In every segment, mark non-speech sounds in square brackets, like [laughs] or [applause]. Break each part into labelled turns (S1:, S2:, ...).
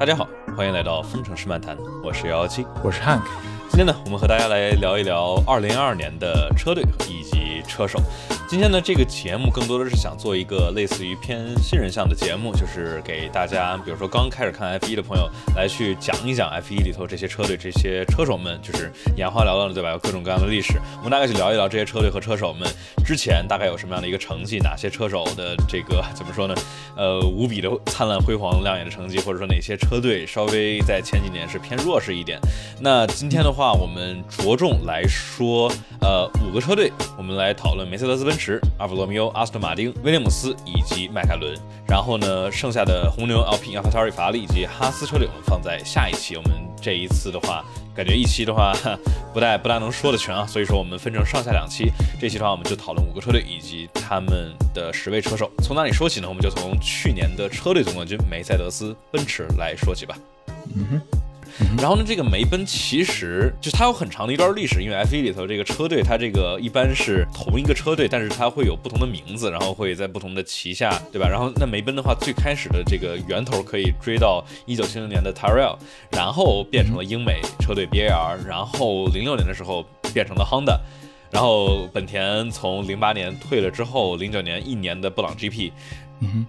S1: 大家好，欢迎来到风城市漫谈，我是幺幺七，
S2: 我是 Hank。
S1: 今天呢，我们和大家来聊一聊二零二二年的车队以及车手。今天呢，这个节目更多的是想做一个类似于偏新人向的节目，就是给大家，比如说刚开始看 F1 的朋友，来去讲一讲 F1 里头这些车队、这些车手们，就是眼花缭乱的，对吧？有各种各样的历史，我们大概去聊一聊这些车队和车手们之前大概有什么样的一个成绩，哪些车手的这个怎么说呢？呃，无比的灿烂辉煌、亮眼的成绩，或者说哪些车队稍稍微在前几年是偏弱势一点。那今天的话，我们着重来说，呃，五个车队，我们来讨论梅赛德斯奔驰、阿弗罗密欧、阿斯顿马丁、威廉姆斯以及迈凯伦。然后呢，剩下的红牛、Alpine、阿法塔利、法拉利以及哈斯车队，我们放在下一期。我们这一次的话，感觉一期的话 [laughs] 不太不大能说的全啊，所以说我们分成上下两期。这期的话，我们就讨论五个车队以及他们的十位车手。从哪里说起呢？我们就从去年的车队总冠军梅赛德斯奔驰来说起吧。然后呢，这个梅奔其实就它有很长的一段历史，因为 F1 里头这个车队它这个一般是同一个车队，但是它会有不同的名字，然后会在不同的旗下，对吧？然后那梅奔的话，最开始的这个源头可以追到一九七零年的 Tyrrell，然后变成了英美车队 BAR，然后零六年的时候变成了 Honda，然后本田从零八年退了之后，零九年一年的布朗 GP。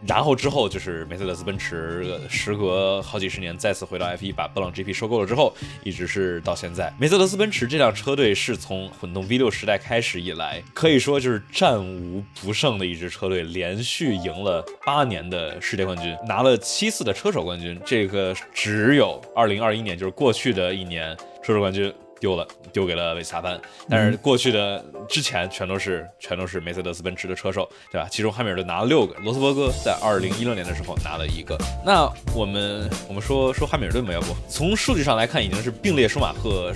S1: 然后之后就是梅赛德斯奔驰，时隔好几十年再次回到 F1，把布朗 GP 收购了之后，一直是到现在。梅赛德斯奔驰这辆车队是从混动 V6 时代开始以来，可以说就是战无不胜的一支车队，连续赢了八年的世界冠军，拿了七次的车手冠军。这个只有2021年，就是过去的一年，车手冠军。丢了，丢给了维斯塔潘。但是过去的之前全都是全都是梅赛德斯奔驰的车手，对吧？其中汉密尔顿拿了六个，罗斯伯格在二零一六年的时候拿了一个。那我们我们说说汉密尔顿吧，要不从数据上来看，已经是并列舒马赫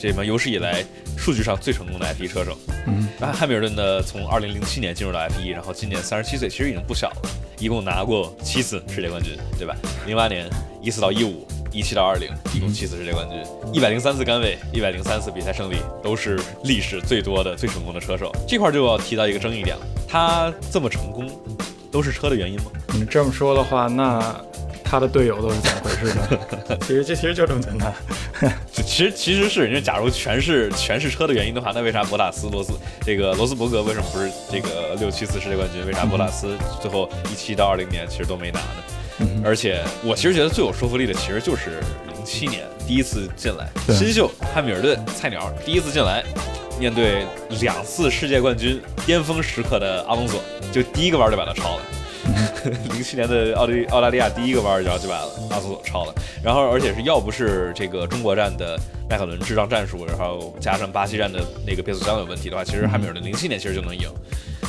S1: 这么有史以来数据上最成功的 F1 车手。
S2: 嗯，
S1: 那汉密尔顿呢，从二零零七年进入到 F1，然后今年三十七岁，其实已经不小了，一共拿过七次世界冠军，对吧？零八年一四到一五。一七到二零，一共七次世界冠军，一百零三次杆位，一百零三次比赛胜利，都是历史最多的、最成功的车手。这块就要提到一个争议点了，他这么成功，都是车的原因吗？
S2: 你这么说的话，那他的队友都是怎么回事呢？[laughs] 其实这其实就这么简单。[laughs]
S1: 其实其实是，人家假如全是全是车的原因的话，那为啥博塔斯、罗斯这个罗斯伯格为什么不是这个六七次世界冠军？为啥博塔斯最后一七到二零年其实都没拿呢？而且我其实觉得最有说服力的，其实就是零七年第一次进来，新秀汉密尔顿菜鸟第一次进来，面对两次世界冠军巅峰时刻的阿隆索，就第一个弯就把他超了。零七年的奥利澳大利亚第一个弯，然后就把阿隆索超了。然后而且是要不是这个中国站的迈凯伦智障战术，然后加上巴西站的那个变速箱有问题的话，其实汉密尔顿零七年其实就能赢。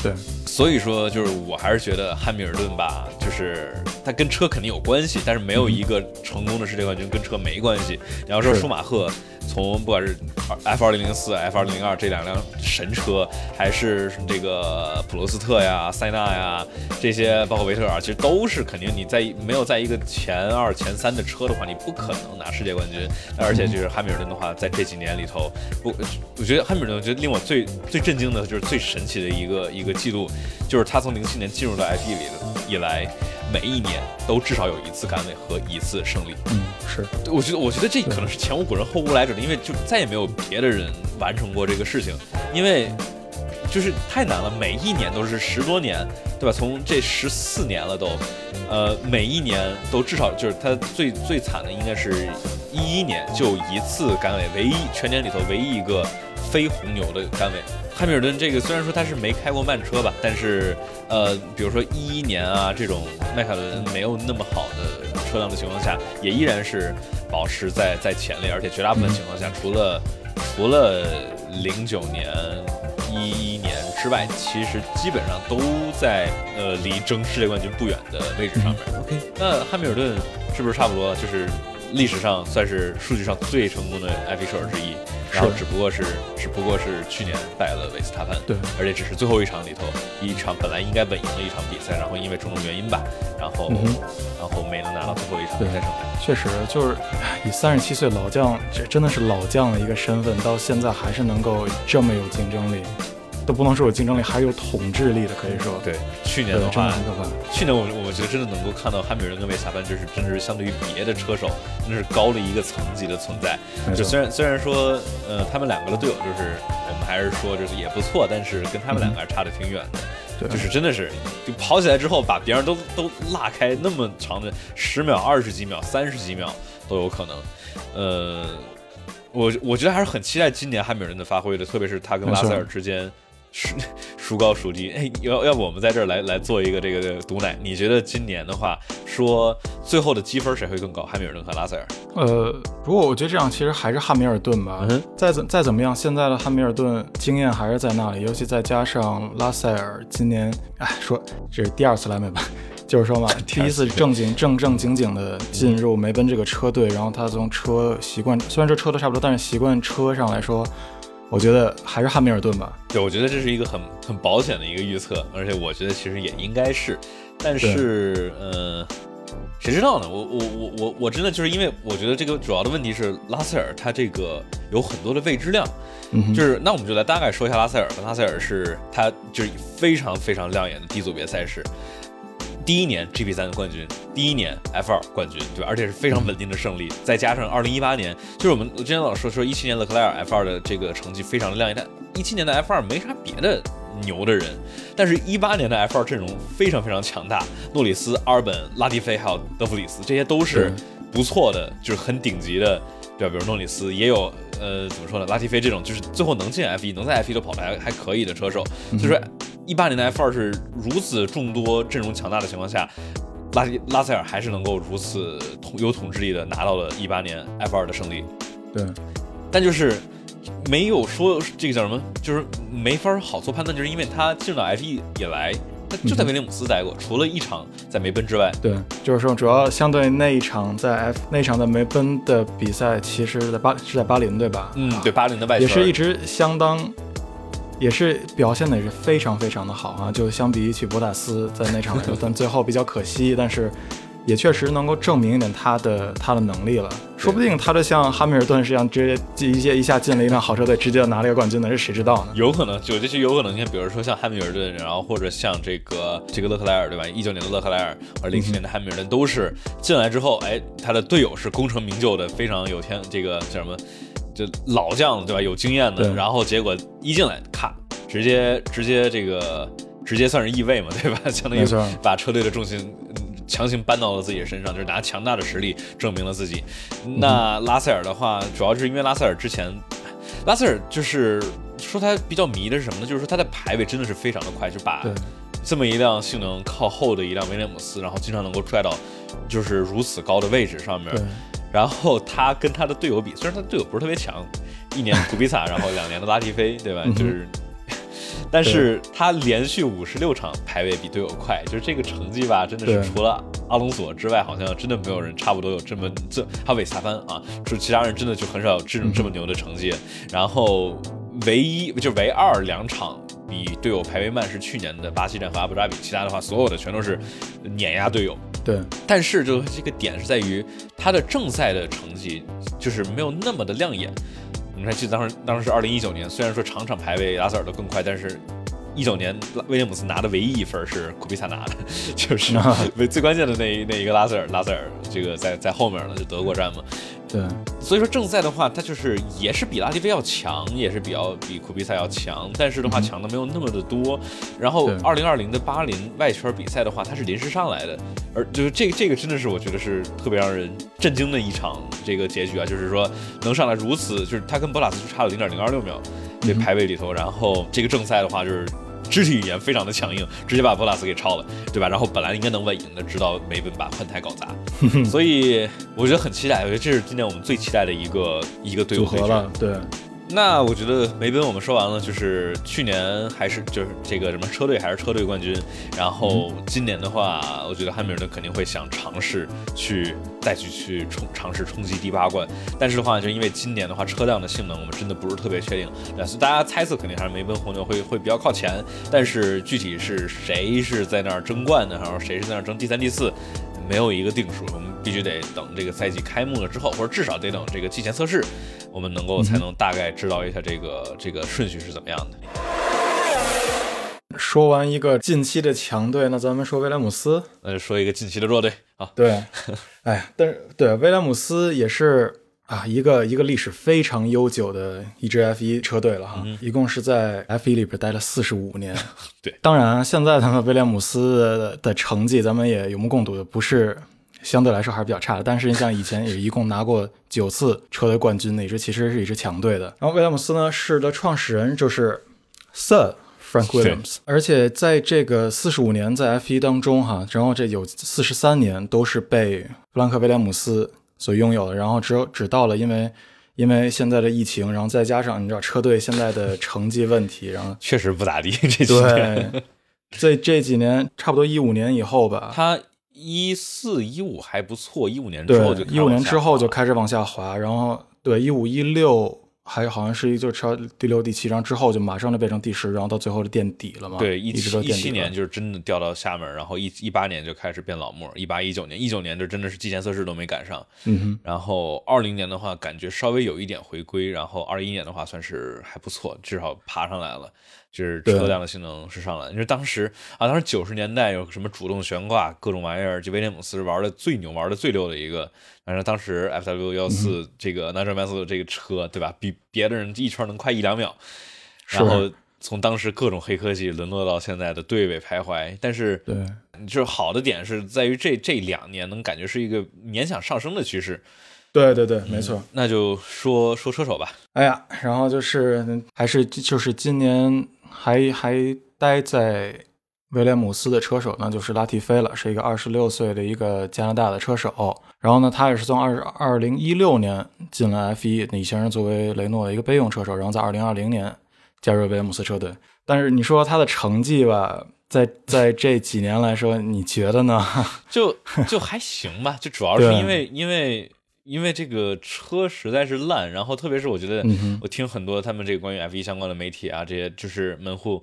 S2: 对，
S1: 所以说就是我还是觉得汉密尔顿吧，就是他跟车肯定有关系，但是没有一个成功的世界冠军跟车没关系。你要说舒马赫，从不管是 F 二零零四、F 二零零二这两辆神车，还是这个普罗斯特呀、塞纳呀这些，包括维特尔，其实都是肯定你在没有在一个前二、前三的车的话，你不可能拿世界冠军。而且就是汉密尔顿的话，在这几年里头，不，我觉得汉密尔顿，我觉得令我最最震惊的就是最神奇的一个一个。记录就是他从零七年进入到 F1 里以来，每一年都至少有一次杆位和一次胜利。
S2: 嗯，是，
S1: 我觉得我觉得这可能是前无古人后无来者的，因为就再也没有别的人完成过这个事情，因为就是太难了，每一年都是十多年，对吧？从这十四年了都，呃，每一年都至少就是他最最惨的应该是一一年就一次杆位，唯一全年里头唯一一个非红牛的杆位。汉密尔顿这个虽然说他是没开过慢车吧，但是呃，比如说一一年啊这种迈凯伦没有那么好的车辆的情况下，也依然是保持在在前列，而且绝大部分情况下，除了除了零九年、一一年之外，其实基本上都在呃离争世界冠军不远的位置上面。OK，那汉密尔顿是不是差不多就是历史上算是数据上最成功的 F1 车手之一？然后只不过是，只不过是去年败了维斯塔潘，
S2: 对，
S1: 而且只是最后一场里头一场本来应该稳赢的一场比赛，然后因为种种原因吧，然后然后没能拿到最后一场比赛胜利。
S2: 确实，就是以三十七岁老将，这真的是老将的一个身份，到现在还是能够这么有竞争力。都不能说有竞争力，还有统治力的，可以说。
S1: 对，去年
S2: 的
S1: 的话，
S2: 很可怕。
S1: 去年我我觉得真的能够看到汉密尔顿跟维斯塔潘，就是真的是相对于别的车手，真的是高了一个层级的存在。就虽然虽然说，呃，他们两个的队友就是我们还是说就是也不错，但是跟他们两个还是差的挺远的。
S2: 对，
S1: 就是真的是，就跑起来之后把别人都都拉开那么长的十秒、二十几秒、三十几秒都有可能。呃，我我觉得还是很期待今年汉密尔顿的发挥的，特别是他跟拉塞尔之间孰 [laughs] 孰高孰低。哎，要要不我们在这儿来来做一个这个毒奶？你觉得今年的话，说最后的积分谁会更高？汉密尔顿和拉塞尔？
S2: 呃，不过我觉得这样其实还是汉密尔顿吧。
S1: 嗯
S2: 再怎再怎么样，现在的汉密尔顿经验还是在那里，尤其再加上拉塞尔今年，哎，说这是第二次来美吧，[laughs] 就是说嘛，[laughs] 第一次正经正正经经的进入梅奔这个车队，然后他从车习惯，虽然这车都差不多，但是习惯车上来说，我觉得还是汉密尔顿吧。
S1: 对，我觉得这是一个很很保险的一个预测，而且我觉得其实也应该是，但是呃，谁知道呢？我我我我我真的就是因为我觉得这个主要的问题是拉塞尔他这个有很多的未知量，
S2: 嗯，
S1: 就是那我们就来大概说一下拉塞尔吧。拉塞尔是他就是非常非常亮眼的低组别赛事。第一年 GP 三的冠军，第一年 F 二冠军，对吧？而且是非常稳定的胜利，再加上二零一八年，就是我们之前老说说一七年勒克莱尔 F 二的这个成绩非常的亮眼，但一七年的 F 二没啥别的牛的人，但是一八年的 F 二阵容非常非常强大，诺里斯、阿尔本、拉蒂菲还有德弗里斯，这些都是不错的，就是很顶级的，对吧？比如诺里斯也有。呃，怎么说呢？拉蒂菲这种就是最后能进 F 一，能在 F 一都跑的还还可以的车手，所以说一八年的 F 二是如此众多阵容强大的情况下，拉拉塞尔还是能够如此统有统治力的拿到了一八年 F 二的胜利，
S2: 对，
S1: 但就是没有说这个叫什么，就是没法好做判断，就是因为他进入到 F 一以来，他就在威廉姆斯待过，除了一场在梅奔之外，
S2: 对，就是说主要相对那一场在 F 那一场在梅奔的比赛，其实在巴是在巴林对吧？
S1: 嗯，对，巴林的外圈
S2: 也是一直相当，也是表现的也是非常非常的好啊。就相比起博塔斯在那场来说，[laughs] 但最后比较可惜，但是也确实能够证明一点他的他的能力了。说不定他就像汉密尔顿一样，直接一下一下进了一辆好车队，直接拿了一个冠军呢，这谁知道呢？
S1: 有可能，就这些有可能性，比如说像汉密尔顿，然后或者像这个这个勒克莱尔，对吧？一九年的勒克莱尔和零七年的汉密尔顿都是进来之后，哎，他的队友是功成名就的，非常有天，这个叫什么？就老将对吧？有经验的，然后结果一进来，咔，直接直接这个直接算是易位嘛，对吧？[laughs] 相当于把车队的重心嗯强行搬到了自己的身上，就是拿强大的实力证明了自己。那拉塞尔的话，主要是因为拉塞尔之前，拉塞尔就是说他比较迷的是什么呢？就是说他的排位真的是非常的快，就把这么一辆性能靠后的一辆威廉姆斯，然后经常能够拽到就是如此高的位置上面。
S2: 对，
S1: 然后他跟他的队友比，[laughs] 虽然他队友不是特别强，一年古比萨，[laughs] 然后两年的拉蒂菲，对吧？就是，[laughs] 但是他连续五十六场排位比队友快，就是这个成绩吧，真的是除了阿隆索之外，好像真的没有人差不多有这么这，还有韦斯塔潘啊，就其他人真的就很少有这种这么牛的成绩。然后唯一就唯二两场。比队友排位慢是去年的巴西站和阿布扎比，其他的话所有的全都是碾压队友。
S2: 对，
S1: 但是就这个点是在于他的正赛的成绩就是没有那么的亮眼。你还，记得当时当时是二零一九年，虽然说场场排位拉塞尔都更快，但是。一九年威廉姆斯拿的唯一一分是库比萨拿的，就是最最关键的那一那一个拉塞尔，拉塞尔这个在在后面了，就德国站嘛。
S2: 对，
S1: 所以说正赛的话，他就是也是比拉蒂菲要强，也是比较比库比萨要强，但是的话
S2: 嗯
S1: 强的没有那么的多。然后
S2: 对
S1: 二零二零的巴林外圈比赛的话，他是临时上来的，而就是这个这个真的是我觉得是特别让人震惊的一场这个结局啊，就是说能上来如此，就是他跟博拉斯就差了零点零二六秒这排位里头，然后这个正赛的话就是。肢体语言非常的强硬，直接把博拉斯给超了，对吧？然后本来应该能稳赢的，直到梅奔把换台搞砸，[laughs] 所以我觉得很期待。我觉得这是今年我们最期待的一个一个队伍
S2: 组合了，对，
S1: 那我觉得梅奔我们说完了，就是去年还是就是这个什么车队还是车队冠军，然后今年的话，我觉得汉密尔顿肯定会想尝试去再去去冲尝试冲击第八冠，但是的话，就因为今年的话车辆的性能我们真的不是特别确定，但是大家猜测肯定还是梅奔红牛会会比较靠前，但是具体是谁是在那儿争冠的，然后谁是在那儿争第三第四。没有一个定数，我们必须得等这个赛季开幕了之后，或者至少得等这个季前测试，我们能够才能大概知道一下这个这个顺序是怎么样的。
S2: 说完一个近期的强队，那咱们说威廉姆斯。
S1: 那就说一个近期的弱队啊。[laughs]
S2: 对，哎，但是对威廉姆斯也是啊，一个一个历史非常悠久的一支 F 一车队了哈，一共是在 F 一里边待了四十五年。[laughs]
S1: 对，
S2: 当然现在他们威廉姆斯的成绩，咱们也有目共睹的，不是相对来说还是比较差的。但是你像以前也一共拿过九次车队冠军，那支其实是一支强队的。然后威廉姆斯呢，是的创始人就是 Sir Frank Williams，而且在这个四十五年在 F 一当中哈，然后这有四十三年都是被弗兰克威廉姆斯所拥有的，然后只有只到了因为因为现在的疫情，然后再加上你知道车队现在的成绩问题，然后
S1: 确实不咋地这几年。
S2: 对，这这几年差不多一五年以后吧，
S1: 他一四一五还不错，一五年之后就
S2: 一五年之后就
S1: 开
S2: 开始往下滑，然后对一五一六还好像是一就是超第六第七，然后之后就马上就变成第十，然后到最后就垫底了嘛。
S1: 对一七一七年就是真的掉到下面，然后一一八年就开始变老莫，一八一九年一九年就真的是季前测试都没赶上，
S2: 嗯哼，
S1: 然后二零年的话感觉稍微有一点回归，然后二一年的话算是还不错，至少爬上来了。就是车辆的性能是上来，因为当时啊，当时九十年代有什么主动悬挂各种玩意儿，就威廉姆斯是玩的最牛、玩的最溜的一个。反正当时 FW 幺四这个 Nigel Mansell 的这个车，对吧？比别的人一圈能快一两秒。然后从当时各种黑科技沦落到现在的对位徘徊，但是
S2: 对，
S1: 就是好的点是在于这这两年能感觉是一个勉强上升的趋势。
S2: 对对对，没错。
S1: 那就说说车手吧，
S2: 哎呀，然后就是还是就是今年还还待在威廉姆斯的车手呢，就是拉蒂菲了，是一个二十六岁的一个加拿大的车手。然后呢，他也是从二二零一六年进了 F 一，以前是作为雷诺的一个备用车手，然后在二零二零年加入威廉姆斯车队。但是你说他的成绩吧，在在这几年来说，你觉得呢？[laughs]
S1: 就就还行吧，就主要是
S2: 对
S1: 因为因为因为这个车实在是烂，然后特别是我觉得我听很多他们这个关于 F 一相关的媒体啊，这些就是门户。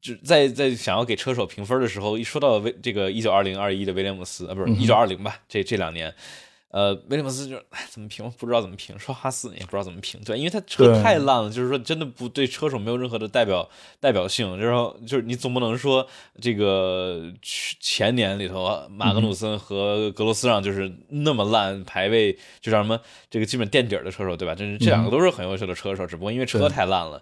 S1: 就在在想要给车手评分的时候，一说到威这个一九二零二一的威廉姆斯啊，不是一九二零吧？这这两年，呃，威廉姆斯就哎怎么评？不知道怎么评，说哈斯也不知道怎么评，对，因为他车太烂了，就是说真的不对车手没有任何的代表代表性，然后就是你总不能说这个去前年里头马格努森和格罗斯让就是那么烂排位，就叫什么这个基本垫底的车手，对吧？这这两个都是很优秀的车手，只不过因为车太烂了，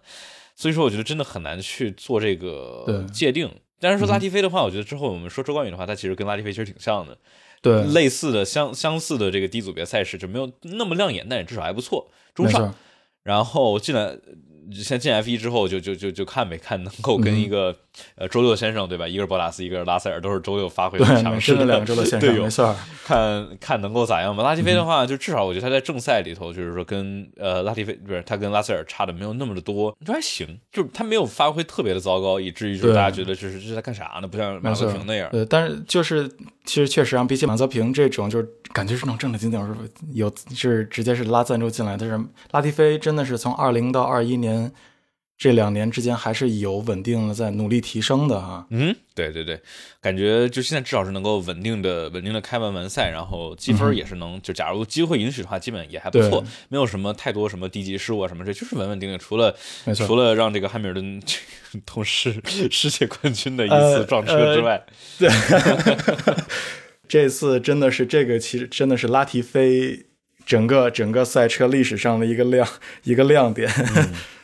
S1: 所以说我觉得真的很难去做这个界定。但是说拉蒂菲的话，我觉得之后我们说周冠宇的话，他其实跟拉蒂菲其实挺像的，
S2: 对，
S1: 类似的相相似的这个低组别赛事就没有那么亮眼，但也至少还不错，中上。，然后进来，先进 F 一之后就就就就看呗，看能够
S2: 嗯。
S1: 跟一个、呃周六先生对吧？一个是博拉斯，一个是拉塞尔，都是周六发挥
S2: 对，
S1: 很强势
S2: 的两周的线上，
S1: 队友
S2: 没，错。
S1: 看看能够咋样吧。拉蒂菲的话，就至少我觉得他在正赛里头，就是说跟呃拉蒂菲不是他跟拉塞尔差的没有那么的多，就还行，就是他没有发挥特别的糟糕，以至于就是大家觉得就是这是在干啥呢？不像马泽平那样。
S2: 对，但是就是其实确实啊，比起马泽平这种，就是感觉是那种正正经经是有是直接是拉赞助进来，但是拉蒂菲真的是从二零到二一年这两年之间还是有稳定的在努力提升的哈。
S1: 嗯，对对对，感觉就现在至少是能够稳定的、稳定的开完完赛，然后积分也是能，就假如机会允许的话，基本也还不错没有什么太多什么低级失误啊什么这，就是稳稳定定。除了除了让这个汉密尔顿这个同时世界冠军的一
S2: 呃
S1: 次撞车之外，对 [laughs]
S2: 这次真的是这个，其实真的是拉提菲整个整个赛车历史上的一个亮 [laughs] 一个亮点。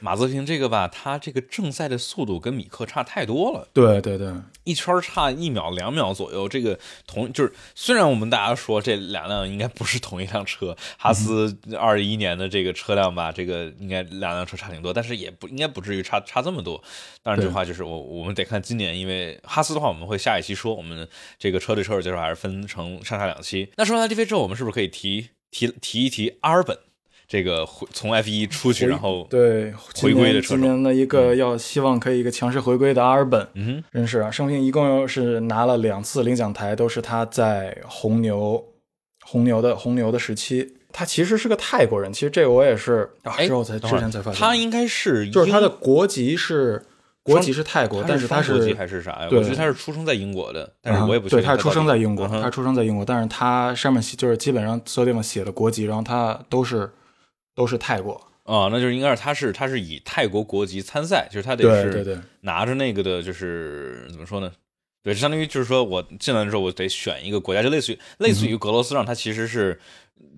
S1: 马泽平这个吧，他这个正赛的速度跟米克差太多了。
S2: 对对对，
S1: 一圈差一秒两秒左右，这个同就是虽然我们大家说这两辆应该不是同一辆车，哈斯二一年的这个车辆吧，这个应该两辆车差挺多，但是也不应该不至于差差这么多。当然，这话就是我我们得看今年，因为哈斯的话我们会下一期说，我们这个车队车手介绍还是分成上下两期。那说完 DV 之后，我们是不是可以提提提一提阿尔本这个回从 F 一出去，然后
S2: 对
S1: 回归的车手
S2: 今年的一个要希望可以一个强势回归的阿尔本，
S1: 嗯哼，
S2: 真是啊，生平一共是拿了两次领奖台，都是他在红牛红牛的红牛的时期。他其实是个泰国人，其实这个我也是啊
S1: 哎
S2: 之后才之前才发现，
S1: 他应该是
S2: 就是他的国籍是国籍是泰国，但
S1: 是
S2: 他
S1: 是国籍还是啥呀？
S2: 对
S1: 我觉得他是出生在英国的，但是我也不
S2: 嗯对，
S1: 确定
S2: 他是出生在英国，
S1: 嗯
S2: 他是出生在英国，但是他上面写就是基本上所有地方写的国籍，然后他都是都是泰国。
S1: 啊，那就是应该是他是他是以泰国国籍参赛，就是他得是
S2: 对对对，
S1: 拿着那个的，就是怎么说呢？对，相当于就是说我进来的时候，我得选一个国家，就类似于类似于格罗斯让，他其实是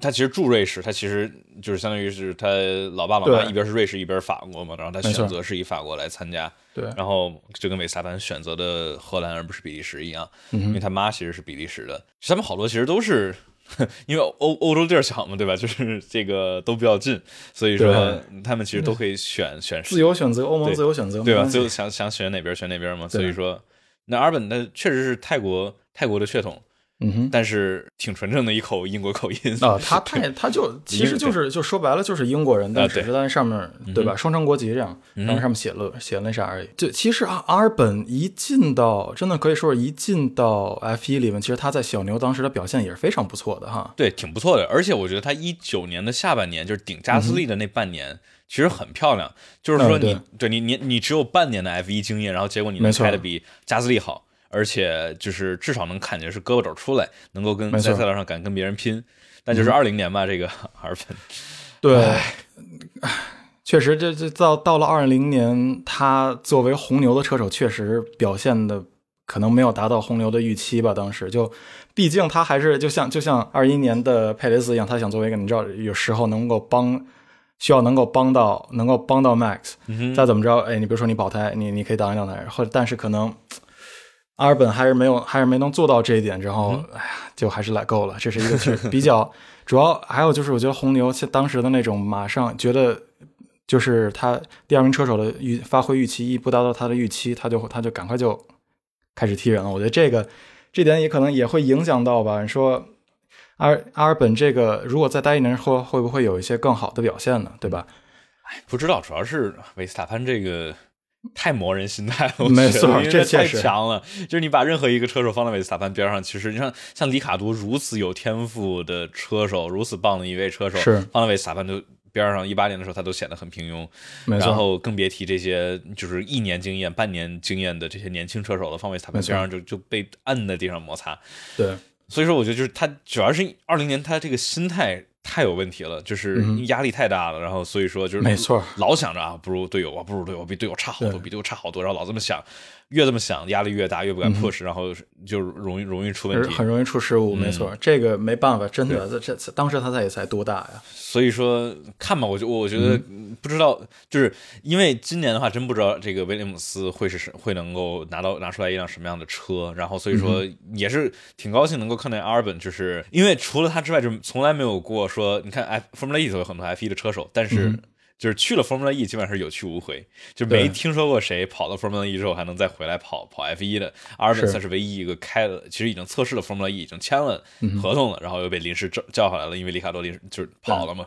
S1: 他其实住瑞士，他其实就是相当于是他老爸老妈一边是瑞士一边是法国嘛，然后他选择是以法国来参加，
S2: 对，
S1: 然后就跟韦斯塔潘选择的荷兰而不是比利时一样，因为他妈其实是比利时的，他们好多其实都是。[laughs] 因为欧欧洲地儿小嘛，对吧？就是这个都比较近，所以说他们其实都可以选选
S2: 自由选择，欧盟自由选择，
S1: 对吧？最后想想选哪边选哪边嘛。所以说，那阿尔本那确实是泰国泰国的血统，
S2: 嗯哼。
S1: 但是挺纯正的一口英国口音
S2: 啊，[laughs] 他太他就 [laughs] 其实就是就说白了就是英国人，但只是在上面对吧，双重国籍这样，然后上面写了写了那啥而已。就其实阿阿尔本一进到真的可以说是一进到 F 一里面，其实他在小牛当时的表现也是非常不错的哈。
S1: 对，挺不错的。而且我觉得他一九年的下半年，就是顶加斯利的那半年，其实很漂亮。就是说
S2: 嗯对
S1: 你，对你你你只有半年的 F 一经验，然后结果你能开的比加斯利好，而且就是至少能看见是胳膊肘出来，能够跟在赛道上敢跟别人拼。但就是二零年吧，这个 [laughs] 阿尔本，
S2: 对，确实这这到到了二零年，他作为红牛的车手，确实表现的可能没有达到红牛的预期吧。当时。就，毕竟他还是就像就像二一年的佩雷斯一样，他想作为一个你知道，有时候能够帮，需要能够帮到能够帮到 Max，、
S1: 嗯
S2: 再怎么着，哎，你比如说你保胎，你你可以挡一挡他，或者但是可能阿尔本还是没有还是没能做到这一点，然后、哎呀，就还是来够了。这是一个是比较 [laughs] 主要，还有就是我觉得红牛当时的那种马上觉得。就是他第二名车手的预发挥预期一不达到他的预期，他就他就赶快就开始踢人了。我觉得这个这点也可能也会影响到吧。你说阿尔阿尔本这个如果再待一年后，会不会有一些更好的表现呢？对吧？
S1: 不知道，主要是维斯塔潘这个太磨人心态了，[laughs] 我
S2: 没错
S1: 觉得因为太
S2: 这确实。
S1: 强了。就是你把任何一个车手放在维斯塔潘边上，其实你像像里卡多如此有天赋的车手，如此棒的一位车手，
S2: 是。
S1: 放在维斯塔潘就边上，一八年的时候他都显得很平庸，然后更别提这些就是一年经验、半年经验的这些年轻车手了，放维斯塔潘边上就就被摁在地上摩擦。
S2: 对，
S1: 所以说，我觉得就是他主要是二零年他这个心态太有问题了，就是压力太大了，然后所以说就是
S2: 嗯没错。
S1: 老想着啊，不如队友啊，不如队友，比队友差好多，比队友差好多，然后老这么想，越这么想，压力越大，越不敢
S2: 嗯
S1: push，、然后就容易容易出问题。
S2: 很容易出失误。没错，这个没办法，真的，这这这当时他才也才多大呀？
S1: 所以说看吧，我就我觉得
S2: 嗯
S1: 不知道，就是因为今年的话，真不知道这个威廉姆斯会是会能够拿到拿出来一辆什么样的车，然后所以说
S2: 嗯
S1: 也是挺高兴能够看见阿尔本，就是因为除了他之外，就从来没有过说，你看 F Formula E 都有很多 F 1的车手，但是。就是去了 Formula E，基本上是有去无回，就没听说过谁跑到 Formula E 之后还能再回来跑跑 F 1的。阿尔本
S2: 是。
S1: 算是唯一一个开了，其实已经测试了 Formula E，已经签了
S2: 嗯
S1: 合同了，然后又被临时叫叫回来了，因为里卡多临时就是跑了嘛，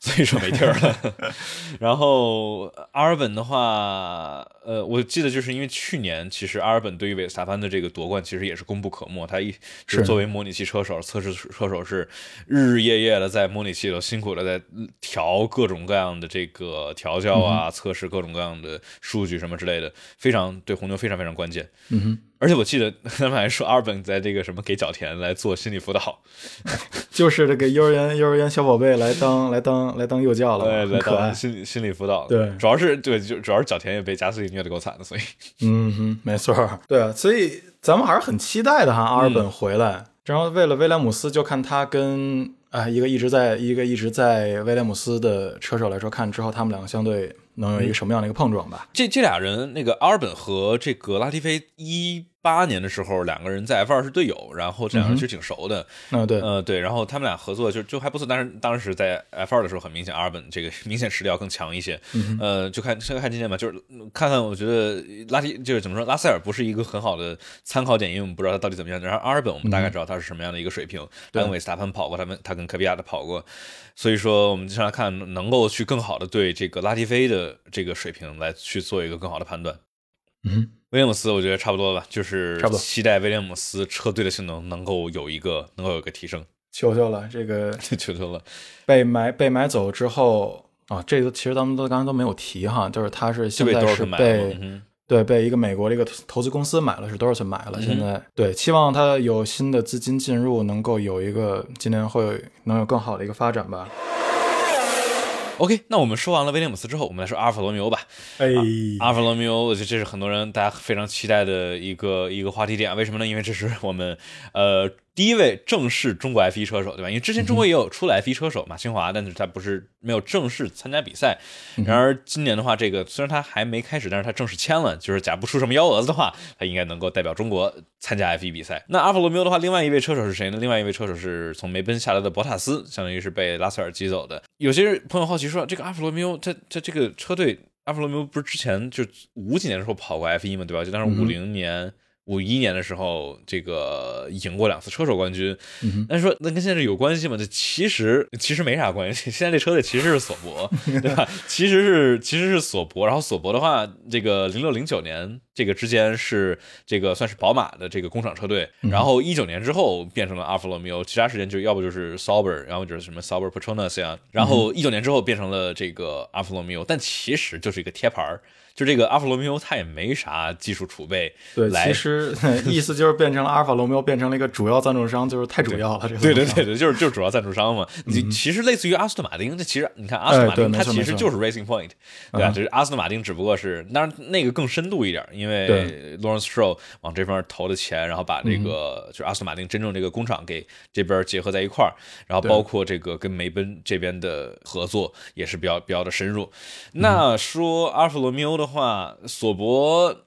S1: 所以说没地儿了。[laughs] 然后阿尔本的话，呃，我记得就是因为去年其实阿尔本对于韦斯塔潘的这个夺冠其实也是功不可没，他一就是
S2: 是
S1: 作为模拟器车手、测试车手是日日夜夜的在模拟器里头辛苦的在调各种各样的这个调教啊，测试各种各样的数据什么之类的，非常对红牛非常非常关键。
S2: 嗯哼，
S1: 而且我记得 [laughs] 他们还说阿尔本在这个什么给角田来做心理辅导，[laughs]
S2: 就是这个幼儿园幼儿园小宝贝来当来当来当幼教了嘛，
S1: 对，
S2: 可爱
S1: 当。心理心理辅导。
S2: 对
S1: 主要是对，就主要是角田也被加斯利虐得够惨的，所以
S2: 嗯哼，没错，[laughs] 对啊，所以咱们还是很期待的哈，阿尔本回来。然后为了威廉姆斯，就看他跟啊、一个一直在一个一直在威廉姆斯的车手来说，看之后他们两个相对能有一个什么样的一个碰撞吧。
S1: 这这俩人，那个阿尔本和这个拉蒂菲一八年的时候，两个人在 F 二是队友，然后这两个人其实挺熟的，
S2: 嗯，对，
S1: 呃，对，然后他们俩合作就就还不错，但是当时在 F 二的时候，很明显阿尔本这个 [laughs] 明显实力要更强一些，呃，就看先看今天吧，就是看看，我觉得拉提就是怎么说，拉塞尔不是一个很好的参考点，因为我们不知道他到底怎么样，然后阿尔本我们大概知道他是什么样的一个水平，他跟韦斯塔潘跑过，他们他跟科比亚的跑过，所以说我们就来看能够去更好的对这个拉提菲的这个水平来去做一个更好的判断。
S2: 嗯，
S1: 威廉姆斯，我觉得差不多了吧，就是
S2: 差不多
S1: 期待威廉姆斯车队的性能能够有一个能够有一个提升，
S2: 求求了，这个 [laughs]
S1: 求求了。
S2: 被买被买走之后啊，这个其实咱们都刚才都没有提哈，就是他是现在是被，
S1: 嗯
S2: 对，被一个美国的一个投投资公司买了，是多少钱买了？现在、对，期望他有新的资金进入，能够有一个今年会能有更好的一个发展吧。
S1: OK，那我们说完了威廉姆斯之后，我们来说阿尔法罗密欧吧。
S2: 哎，
S1: 阿尔法罗密欧，我觉得这是很多人大家非常期待的一个一个话题点。为什么呢？因为这是我们呃。第一位正式中国 F1 车手，对吧？因为之前中国也有出了 F1 车手马清华，但是他不是没有正式参加比赛。然而今年的话，这个虽然他还没开始，但是他正式签了，就是假不出什么幺蛾子的话，他应该能够代表中国参加 F1 比赛。那阿尔法罗密欧的话，另外一位车手是谁呢？另外一位车手是从梅奔下来的博塔斯，相当于是被拉塞尔挤走的。有些朋友好奇说，这个阿尔法罗密欧，他他这个车队，阿尔法罗密欧不是之前就五几年的时候跑过 F1 嘛？对吧？就当时五零年。五一年的时候，这个赢过两次车手冠军，但是说那跟现在有关系吗？这其实其实没啥关系。[laughs] 现在这车队其实是索博，[laughs] 对吧？其实是其实是索博。然后索博的话，这个零六零九年这个之间是这个算是宝马的这个工厂车队，然后一九年之后变成了阿弗罗密欧，其他时间就要不就是 Sauber，然后就是什么 Sauber Petronas 呀，然后一九年之后变成了这个阿弗罗密欧，但其实就是一个贴牌儿。就这个阿尔法罗密欧，它也没啥技术储备。
S2: 对，其实 [laughs] 意思就是变成了阿尔法罗密欧变成了一个主要赞助商，就是太主要了。这个
S1: 对对对对，就是就是主要赞助商嘛。你其实类似于阿斯顿马丁，这其实你看阿斯顿马丁，它其实就是 Racing Point，对吧？就是阿斯顿马丁只不过是，当然那个更深度一点，因为 Lawrence Stroll 往这方面投的钱，然后把这个就是阿斯顿马丁真正这个工厂给这边结合在一块儿，然后包括这个跟梅奔这边的合作也是比较比较的深入。那说阿尔法罗密欧的。话，索博。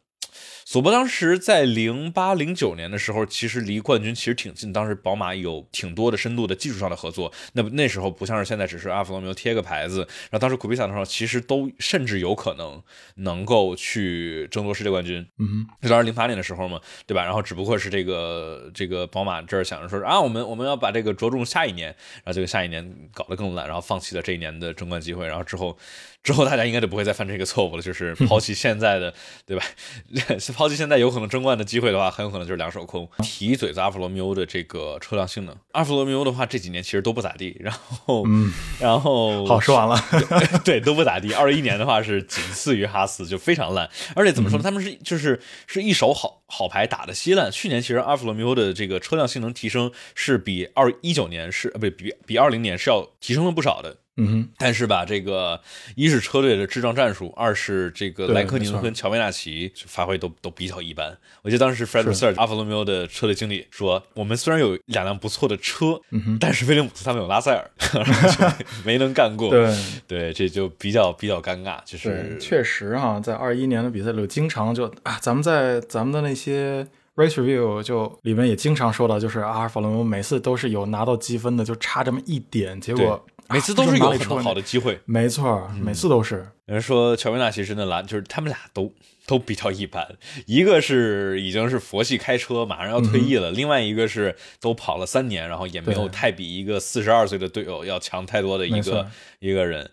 S1: 索博当时在零八零九年的时候，其实离冠军其实挺近。当时宝马有挺多的深度的技术上的合作。那那时候不像是现在，只是阿弗罗密欧贴个牌子。然后当时库比萨的时候，其实都甚至有可能能够去争夺世界冠军。
S2: 嗯，
S1: 那当时零八年的时候嘛，对吧？然后只不过是这个这个宝马这儿想着说啊，我们我们要把这个着重下一年，然后这个下一年搞得更烂，然后放弃了这一年的争冠机会。然后之后之后大家应该就不会再犯这个错误了，就是抛弃现在的，对吧？[laughs] 抛弃现在有可能争冠的机会的话，很有可能就是两手空。提一嘴子阿弗罗密欧的这个车辆性能，阿弗罗密欧的话这几年其实都不咋地。然后，嗯然后 [laughs]
S2: 好说完了，[laughs]
S1: 对，都不咋地。二一年的话是仅次于哈斯，就非常烂。而且怎么说呢？他们是就是是一手好好牌打的稀烂。去年其实阿弗罗密欧的这个车辆性能提升是比二一九年是呃不比比二零年是要提升了不少的。
S2: 嗯哼，
S1: 但是吧，这个一是车队的智障战术，二是这个莱克宁跟乔维纳奇发挥都都比较一般。我记得当时 Fred Sir 阿弗罗密欧的车队经理说：“我们虽然有两辆不错的车，嗯但是威廉姆斯他们有拉塞尔，[laughs] [laughs] 没能干过。”
S2: 对
S1: 对，这就比较比较尴尬。就是
S2: 确实哈，在二一年的比赛里，经常就啊，咱们在咱们的那些 race review 就里面也经常说到，就是阿尔法罗密欧每次都是有拿到积分的，就差这么一点，结果。
S1: 每次都是有很多好的机会，
S2: 没错，每次都是。
S1: 有人说乔维纳其实那蓝，就是他们俩都都比较一般。一个是已经是佛系开车，马上要退役了；另外一个是都跑了三年，然后也没有太比一个四十二岁的队友要强太多的一个一个人。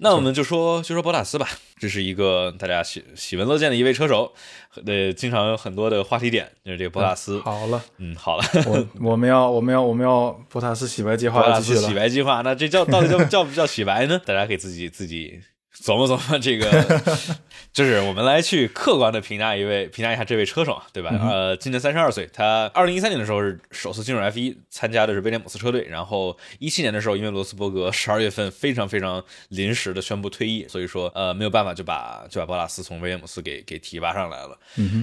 S1: 那我们就说就说博塔斯吧，这是一个大家喜喜闻乐见的一位车手，呃，经常有很多的话题点，就是这个博塔斯。
S2: 好了，
S1: 嗯，好了，
S2: 我我们要我们要我们要博塔斯洗白计划
S1: 博塔斯洗白计划，那这叫到底叫叫不叫洗白呢？大家可以自己自己。琢磨琢磨这个，[laughs] 就是我们来去客观的评价一位，评价一下这位车手，对吧？呃，今年三十二岁，他二零一三年的时候是首次进入 F 一，参加的是威廉姆斯车队，然后一七年的时候，因为罗斯伯格十二月份非常非常临时的宣布退役，所以说呃没有办法就把就把博拉斯从威廉姆斯给给提拔上来了。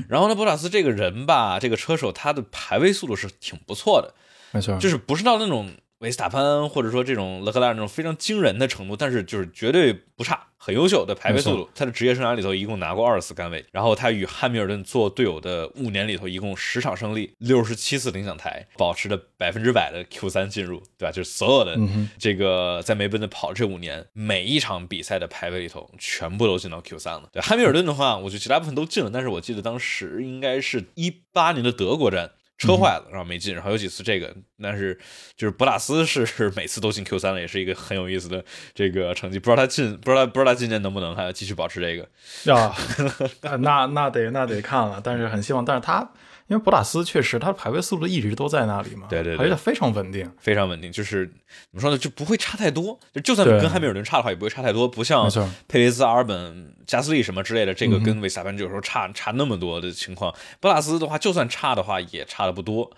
S1: 然后呢，博拉斯这个人吧，这个车手他的排位速度是挺不错的，
S2: 没错，
S1: 就是不是到那种。维斯塔潘或者说这种勒克莱尔那种非常惊人的程度，但是就是绝对不差，很优秀的排位速度。他的职业生涯里头一共拿过二十次杆位，然后他与汉密尔顿做队友的五年里头，一共十场胜利，六十七次领奖台，保持着百分之百的 Q 三进入，对吧？就是所有的这个在梅奔的跑这五年，每一场比赛的排位里头全部都进到 Q 三了。对汉密尔顿的话，我觉得其他部分都进了，但是我记得当时应该是一八年的德国站。车坏了，然后没进，然后有几次这个，但是就是博拉斯是每次都进 Q 三了，也是一个很有意思的这个成绩。不知道他进，不知道不知道他今年能不能还要继续保持这个？
S2: 啊，[laughs] 那那得那得看了，但是很希望，但是他。因为博塔斯确实，他的排位速度一直都在那里嘛，
S1: 对对，而
S2: 且非常稳定，
S1: 非常稳定，就是怎么说呢，就不会差太多。就就算跟汉密尔顿差的话，也不会差太多。不像佩雷兹、阿尔本、加斯利什么之类的，这个跟维斯塔潘有时候差差那么多的情况。博塔斯的话，就算差的话，也差的不多。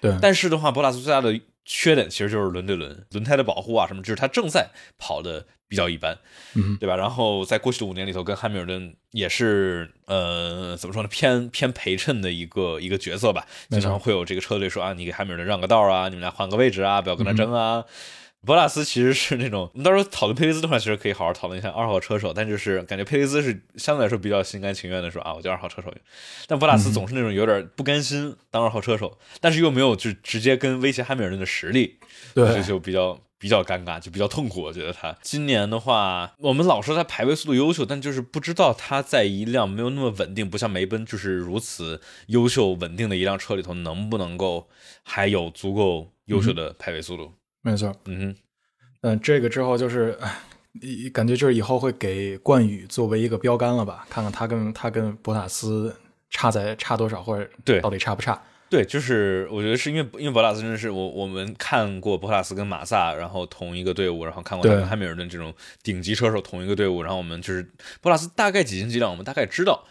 S2: 对，
S1: 但是的话，博塔斯最大的缺点其实就是轮对轮，轮胎的保护啊什么，就是他正赛跑的比较一般，
S2: 嗯，
S1: 对吧？然后在过去的五年里头，跟汉密尔顿也是呃怎么说呢，偏偏陪衬的一个一个角色吧，经常会有这个车队说啊，你给汉密尔顿让个道啊，你们俩换个位置啊，不要跟他争啊。博拉斯其实是那种，[laughs] 我们到时候讨论佩雷兹的话，其实可以好好讨论一下二号车手。但就是感觉佩雷兹是相对来说比较心甘情愿的说啊，我就二号车手。但博拉斯总是那种有点不甘心当二号车手，但是又没有就直接跟威胁汉密尔顿的实力，
S2: 对，
S1: 就比较比较尴尬，就比较痛苦。我觉得他今年的话，我们老说他排位速度优秀，但就是不知道他在一辆没有那么稳定，不像梅奔就是如此优秀稳定的一辆车里头，能不能够还有足够优秀的排位速度。
S2: 没错，
S1: 嗯哼，
S2: 嗯，这个之后就是，感觉就是以后会给冠宇作为一个标杆了吧？看看他跟他跟博塔斯差在差多少，或者
S1: 对
S2: 到底差不差？
S1: 对，就是我觉得是因为因为博塔斯真的是我我们看过博塔斯跟马萨，然后同一个队伍，然后看过他跟汉密尔顿这种顶级车手同一个队伍，然后我们就是博塔斯大概几斤几两，我们大概知道。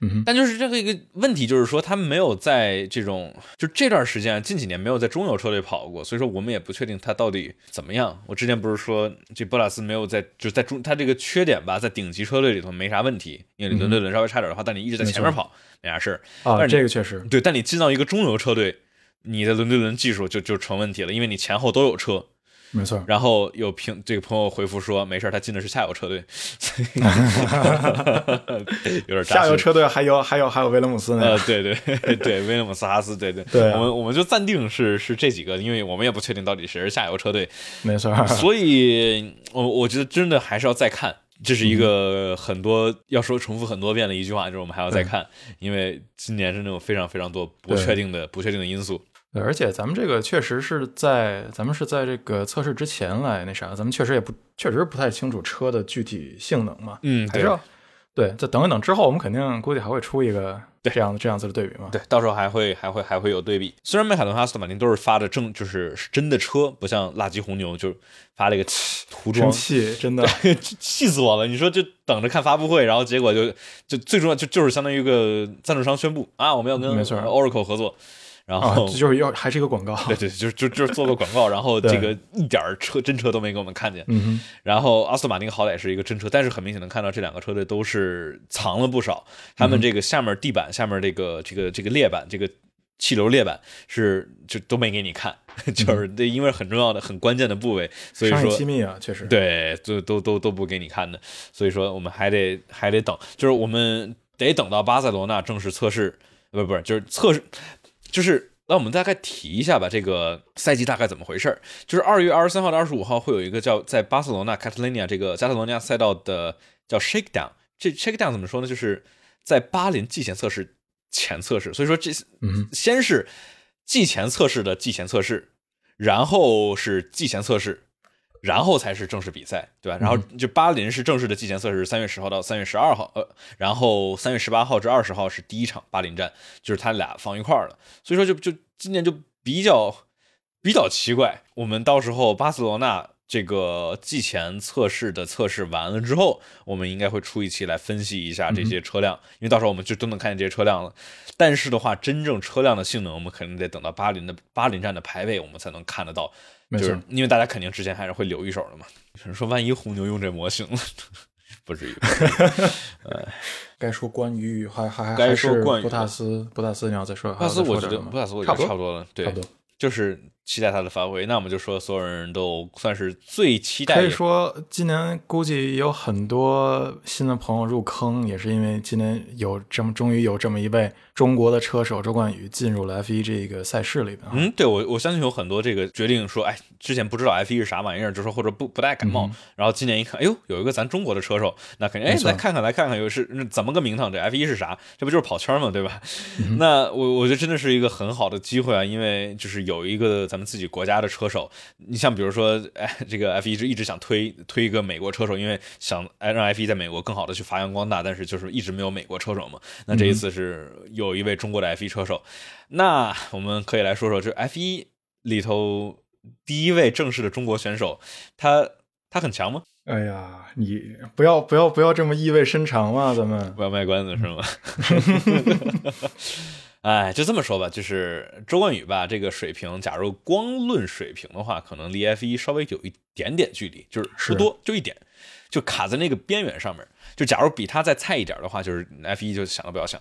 S2: 嗯，
S1: 但就是这个一个问题，就是说他没有在这种就这段时间近几年没有在中游车队跑过，所以说我们也不确定他到底怎么样。我之前不是说这博拉斯没有在就是在中他这个缺点吧，在顶级车队里头没啥问题，因为轮对轮稍微差点的话，但你一直在前面跑没啥事儿
S2: 啊。这个确实
S1: 对，但你进到一个中游车队，你的轮对轮技术就就成问题了，因为你前后都有车。
S2: 没错，
S1: 然后有评这个朋友回复说没事他进的是下游车队，[laughs] 有点
S2: 下游车队还有还有还有威廉姆斯呢，
S1: 呃，对对对，威廉姆斯哈斯，对对。
S2: 对，
S1: 我们我们就暂定是是这几个，因为我们也不确定到底谁是下游车队，
S2: 没错，[laughs]
S1: 所以我我觉得真的还是要再看，这是一个很多要说重复很多遍的一句话，就是我们还要再看，因为今年是那种非常非常多不确定的不确定的因素。
S2: 对，而且咱们这个确实是在咱们是在这个测试之前来那啥，咱们确实也不确实不太清楚车的具体性能嘛。
S1: 嗯，
S2: 还是要对，再等一等之后，我们肯定估计还会出一个这样的这样子的对比嘛。
S1: 对，到时候还会还会还会有对比。虽然迈凯伦、阿斯顿马丁都是发的正就是是真的车，不像垃圾红牛就发了一个涂装，[laughs]
S2: 气真的
S1: 气死我了！你说就等着看发布会，然后结果就就最重要就就是相当于一个赞助商宣布啊，我们要跟 Oracle 合作。然后
S2: 就是要还是一个广告，
S1: 对对，就就就是做个广告，然后 [laughs] 这个一点车真车都没给我们看见。
S2: 嗯
S1: 然后阿斯顿马丁好歹是一个真车，但是很明显能看到这两个车队都是藏了不少。他们这个下面地板下面这个这个这个裂板，这个气流裂板是就都没给你看，[laughs] 就是对因为很重要的很关键的部位，所以说
S2: 机密啊，确实
S1: 对，都都都都不给你看的。所以说我们还得还得等，就是我们得等到巴塞罗那正式测试，不不是就是测试。就是那我们大概提一下吧，这个赛季大概怎么回事儿？就是二月二十三号到二十五号会有一个叫在巴塞罗那 Catalunya 这个加泰罗尼亚赛道的叫 Shakedown。这 Shakedown 怎么说呢？就是在巴林季前测试前测试。所以说这先是季前测试的季前测试，然后是季前测试。然后才是正式比赛，对吧？然后就巴林是正式的季前测试，三月十号到三月十二号，呃，然后三月十八号至二十号是第一场巴林站，就是他俩放一块儿了。所以说，就就今年就比较比较奇怪。我们到时候巴塞罗那这个季前测试的测试完了之后，我们应该会出一期来分析一下这些车辆，因为到时候我们就都能看见这些车辆了。但是的话，真正车辆的性能，我们肯定得等到巴林的巴林站的排位，我们才能看得到。就是因为大家肯定之前还是会留一手的嘛。说万一红牛用这模型了，[laughs] 不至于。呃，[laughs]
S2: 该说关于还还
S1: 该说关
S2: 于博塔斯，布塔斯你要再说，布塔
S1: 斯我觉得布塔斯我觉得差不多了，对，
S2: 差不多
S1: 就是。期待他的发挥，那我们就说所有人都算是最期待。
S2: 可以说今年估计有很多新的朋友入坑，也是因为今年有这么终于有这么一位中国的车手周冠宇进入了 F1 这个赛事里边。
S1: 嗯，对我我相信有很多这个决定说，哎，之前不知道 F1 是啥玩意儿，就说或者不不太感冒，然后今年一看，哎呦，有一个咱中国的车手，那肯定哎来看看来看看，又是怎么个名堂？这 F1 是啥？这不就是跑圈吗？对吧？那我我觉得真的是一个很好的机会啊，因为就是有一个咱们自己国家的车。手，你像比如说，哎，这个 F 一直一直想推推一个美国车手，因为想哎让 F 一在美国更好的去发扬光大，但是就是一直没有美国车手嘛。那这一次是有一位中国的 F 一车手，那我们可以来说说，就 F 一里头第一位正式的中国选手，他他很强吗？
S2: 哎呀，你不要不要不要这么意味深长嘛，咱们
S1: 不要卖关子是吗？[laughs] 哎，就这么说吧，就是周冠宇吧，这个水平，假如光论水平的话，可能离 F 一稍微有一点点距离，就是不多，就一点，就卡在那个边缘上面。就假如比他再菜一点的话，就是 F 一就想都不要想。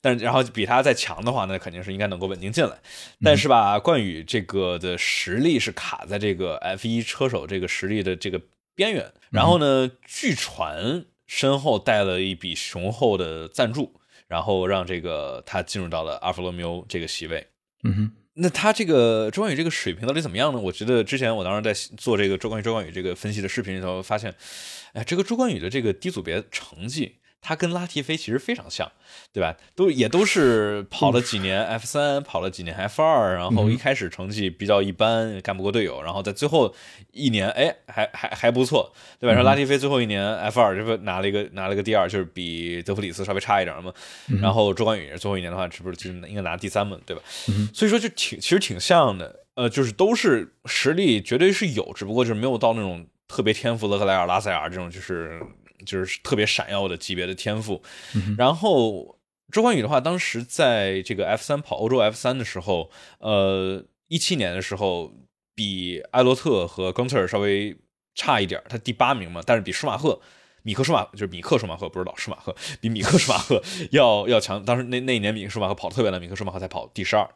S1: 但然后比他再强的话，那肯定是应该能够稳定进来。但是吧，冠宇这个的实力是卡在这个 F 一车手这个实力的这个边缘。然后呢，据传身后带了一笔雄厚的赞助。然后让这个他进入到了阿尔法罗密欧这个席位，
S2: 嗯哼，
S1: 那他这个周冠宇这个水平到底怎么样呢？我觉得之前我当时在做这个周冠宇周冠宇这个分析的视频里头发现，哎，这个周冠宇的这个低组别成绩。他跟拉提菲其实非常像，对吧？都也都是跑了几年 F 三，跑了几年 F 二，然后一开始成绩比较一般，干不过队友，然后在最后一年，哎，还还还不错，对吧？说拉提菲最后一年 F 二，这不拿了一个拿了个第二，就是比德弗里斯稍微差一点嘛。然后周冠宇最后一年的话，是不是就应该拿第三嘛？对吧？所以说就挺其实挺像的，呃，就是都是实力绝对是有，只不过就是没有到那种特别天赋勒克莱尔、拉塞尔这种就是。就是特别闪耀的级别的天赋，然后周冠宇的话，当时在这个 F 三跑欧洲 F 三的时候，呃，一七年的时候比埃罗特和冈特尔稍微差一点，他第八名嘛，但是比舒马赫、米克舒马就是米克舒马赫，不是老舒马赫，比米克舒马赫 [laughs] 要要强。当时那那一年米克舒马赫跑的特别烂，米克舒马赫才跑第十二。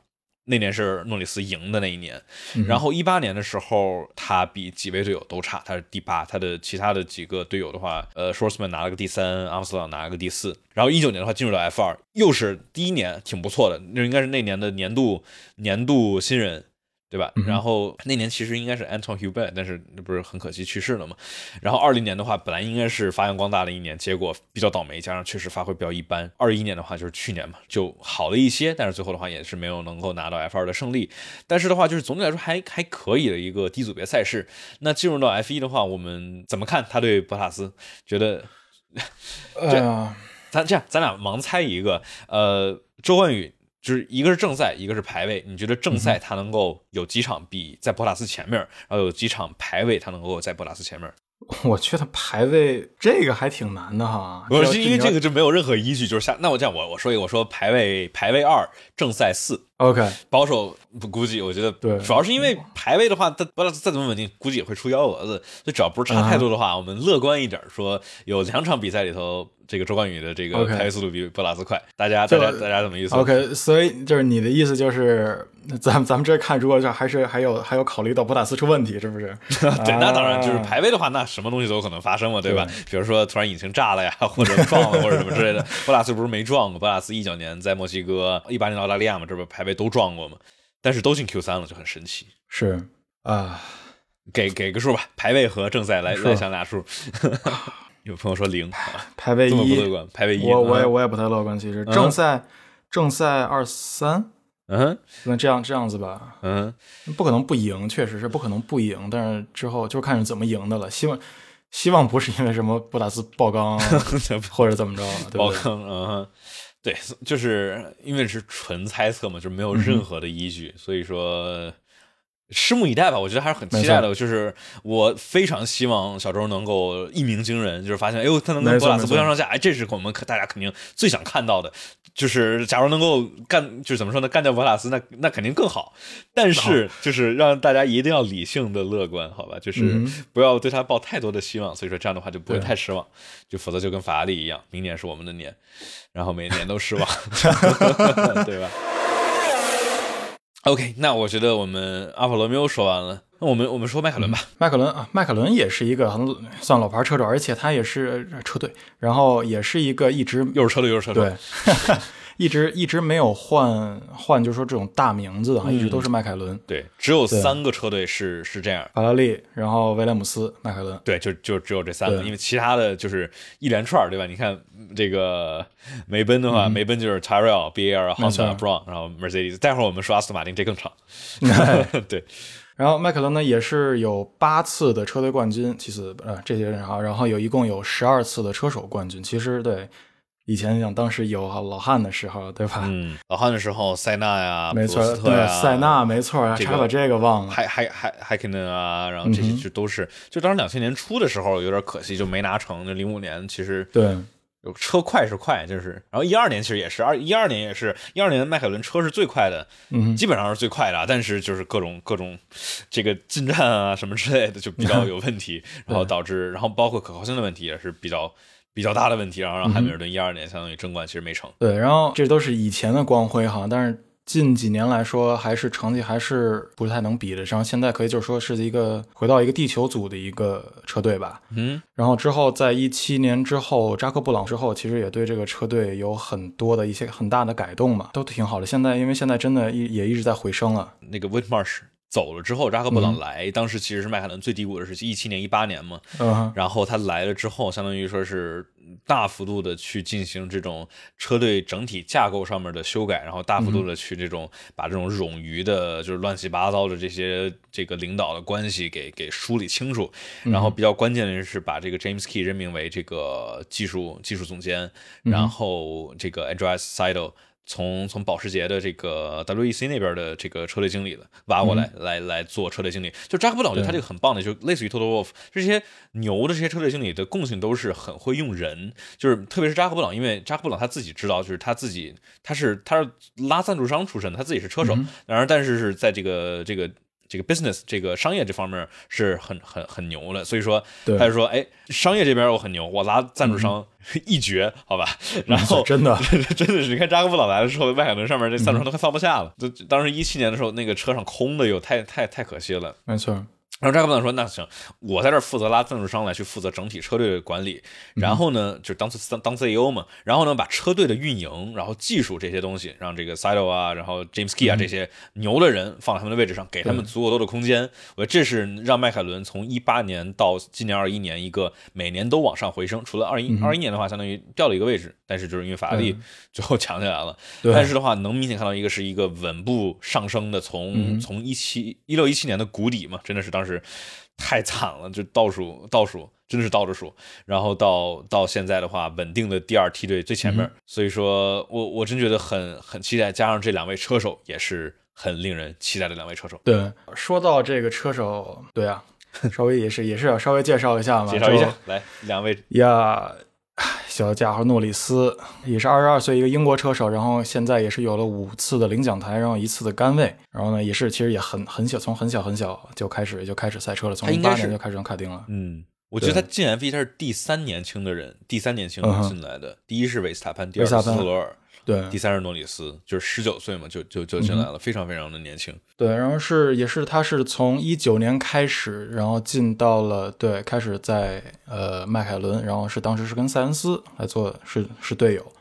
S1: 那年是诺里斯赢的那一年，然后一八年的时候，他比几位队友都差，他是第八，他的其他的几个队友的话，呃 s h o r t s m a n 拿了个第三，阿姆斯朗拿了个第四，然后一九年的话进入到 F 二，又是第一年，挺不错的，那应该是那年的年度年度新人。对吧？然后那年其实应该是 Anton Hubert，但是那不是很可惜去世了嘛。然后二零年的话，本来应该是发扬光大的一年，结果比较倒霉，加上确实发挥比较一般。二一年的话就是去年嘛，就好了一些，但是最后的话也是没有能够拿到 F 二的胜利。但是的话，就是总体来说还还可以的一个低组别赛事。那进入到 F 一的话，我们怎么看他对博塔斯？觉得，[laughs]
S2: 这
S1: 咱这样，咱俩盲猜一个。呃，周冠宇。就是一个是正赛，一个是排位。你觉得正赛他能够有几场比在博塔斯前面，然后有几场排位他能够在博塔斯前面？[laughs]
S2: 我觉得排位这个还挺难的哈。
S1: 不是因为这个就没有任何依据，就是下那我这样我我说一个，我说排位排位二正赛四。
S2: OK，
S1: 保守不估计，我觉得
S2: 对，
S1: 主要是因为排位的话，它博塔斯再怎么稳定，估计也会出幺蛾子。所以只要不是差太多的话，我们乐观一点说，有两场比赛里头。这个周冠宇的这个排位速度比博拉斯快，大家大家大家怎么意思
S2: ？OK，所以就是你的意思就是，咱咱们这看，如果这还是还有还有考虑到博塔斯出问题，是不是？[laughs]
S1: 对，那当然就是排位的话，那什么东西都有可能发生嘛，对吧？比如说突然引擎炸了呀，或者撞了或者什么之类的。博拉斯不是没撞过，博拉斯一九年在墨西哥，一八年澳大利亚嘛，这不排位都撞过嘛？但是都进 Q 三了，就很神奇。
S2: 是啊，
S1: 给给个数吧，排位和正赛来来想俩数。[laughs] 有朋友说零，
S2: 排位一，
S1: 不乐观。排位一，
S2: 我我也我也不太乐观。其实正赛正赛二三，
S1: 嗯，
S2: 那这样这样子吧，
S1: 嗯，
S2: 不可能不赢，确实是不可能不赢。但是之后就看是怎么赢的了。希望希望不是因为什么布达斯爆缸 [laughs] 或者怎么着，
S1: 爆缸，嗯，对，就是因为是纯猜测嘛，就没有任何的依据，所以说。拭目以待吧，我觉得还是很期待的。就是我非常希望小周能够一鸣惊人，就是发现，哎呦，他能跟博拉斯不相上下，哎，这是我们可大家肯定最想看到的。就是假如能够干，就是怎么说呢，干掉博拉斯，那那肯定更好。但是就是让大家一定要理性的乐观，好吧？就是不要对他抱太多的希望。所以说这样的话就不会太失望，就否则就跟法拉利一样，明年是我们的年，然后每年都失望，[laughs] [laughs] 对吧？OK，那我觉得我们阿法罗密欧说完了，那我们我们说迈凯伦吧。
S2: 迈凯伦啊，迈凯伦也是一个很算老牌车手，而且他也是车队，然后也是一个一直
S1: 又是车队又是车队。
S2: 对。一直一直没有换换，就是说这种大名字啊，一直都是迈凯伦。
S1: 对，只有三个车队是是这样，
S2: 法拉利，然后威廉姆斯，迈凯伦。
S1: 对，就就只有这三个，因为其他的就是一连串，对吧？你看这个梅奔的话，梅奔就是 Tyrrell、BAR、Honda、Brown，然后 Mercedes。待会儿我们说阿斯顿马丁，这更长。[laughs] 对，
S2: 然后迈凯伦呢也是有八次的车队冠军，其次呃这些人啊，然后有一共有十二次的车手冠军。其实对。以前像当时有老汉的时候，对吧？
S1: 嗯，老汉的时候，塞纳呀，
S2: 没错，对，塞纳没错，差把这个忘了，
S1: 还还还还肯定啊，然后这些就都是，就当时两千年初的时候有点可惜，就没拿成。那零五年其实
S2: 对
S1: 有车快是快，就是，然后一二年其实也是，二一二年也是，一二年迈凯伦车是最快的，
S2: 嗯，
S1: 基本上是最快的，啊，但是就是各种各种这个进站啊什么之类的就比较 [laughs] 有问题，然后导致，然后包括可靠性的问题也是比较比较大的问题，然后让汉密尔顿一二年相当于争冠其实没成。
S2: 对，然后这都是以前的光辉哈，但是。近几年来说，还是成绩还是不太能比得上现在可以就是说是一个回到一个地球组的一个车队吧。
S1: 嗯，
S2: 然后之后在一七年之后，扎克布朗之后，其实也对这个车队有很多的一些很大的改动嘛，都挺好的。现在因为现在真的也一直在回升了。
S1: 那个 Whitmarsh 走了之后，扎克布朗来，当时其实是迈凯伦最低谷的时期一七年、一八年嘛。
S2: 嗯，
S1: 然后他来了之后，相当于说是。大幅度的去进行这种车队整体架构上面的修改，然后大幅度的去这种把这种冗余的，就是乱七八糟的这些这个领导的关系给给梳理清楚。然后比较关键的是把这个 James Key 任命为这个技术技术总监，然后这个 Andreas Seidel。从从保时捷的这个 WEC 那边的这个车队经理的挖过来，来来做车队经理。就扎克布朗，我觉得他这个很棒的，就类似于 Toto Wolff 这些牛的这些车队经理的共性都是很会用人。就是特别是扎克布朗，因为扎克布朗他自己知道，就是他自己他是他是拉赞助商出身的，他自己是车手，然而但是是在这个这个。这个 business 这个商业这方面是很很很牛的，所以说他就说，哎，商业这边我很牛，我拉赞助商 [laughs] 一绝，好吧？然后
S2: 真的 [laughs]
S1: 真的是，你看扎克布朗来的时候，迈凯伦上面这赞助商都快放不下了。就当时一七年的时候，那个车上空的有太太太可惜了，
S2: 没错。
S1: 然后扎克布朗说：“那行，我在这儿负责拉赞助商来去负责整体车队的管理，然后呢，就当当当 CEO 嘛，然后呢，把车队的运营、然后技术这些东西，让这个 Sido 啊，然后 James Key 啊这些牛的人放在他们的位置上，给他们足够多的空间。我觉得这是让迈凯伦从一八年到今年二一年一个每年都往上回升。除了二一二一年的话，相当于掉了一个位置，但是就是因为法拉利 [laughs] 最后强起来了。但是的话，能明显看到一个是一个稳步上升的，从从一七一六一七年的谷底嘛，真的是当时。”太惨了，就倒数倒数，真的是倒着数。然后到到现在的话，稳定的第二梯队最前面，所以说我我真觉得很很期待。加上这两位车手也是很令人期待的两位车手。
S2: 对，说到这个车手，对啊，[laughs] 稍微也是也是要稍微介绍一下嘛，
S1: 介绍一下，来两位
S2: 呀。小家伙诺里斯也是二十二岁，一个英国车手，然后现在也是有了五次的领奖台，然后一次的杆位，然后呢，也是其实也很很小，从很小很小就开始就开始赛车了，从一八年就开始用卡丁了。
S1: 嗯，我觉得他进 F1 他是第三年轻的人，第三年轻进来的，第一是维斯塔潘，第二是斯罗尔。
S2: 对，
S1: 第三是诺里斯，就是十九岁嘛，就就就进来了，非常非常的年轻。
S2: 对，然后是也是他是从一九年开始，然后进到了对，开始在呃迈凯伦，然后是当时是跟塞恩斯来做是是队友。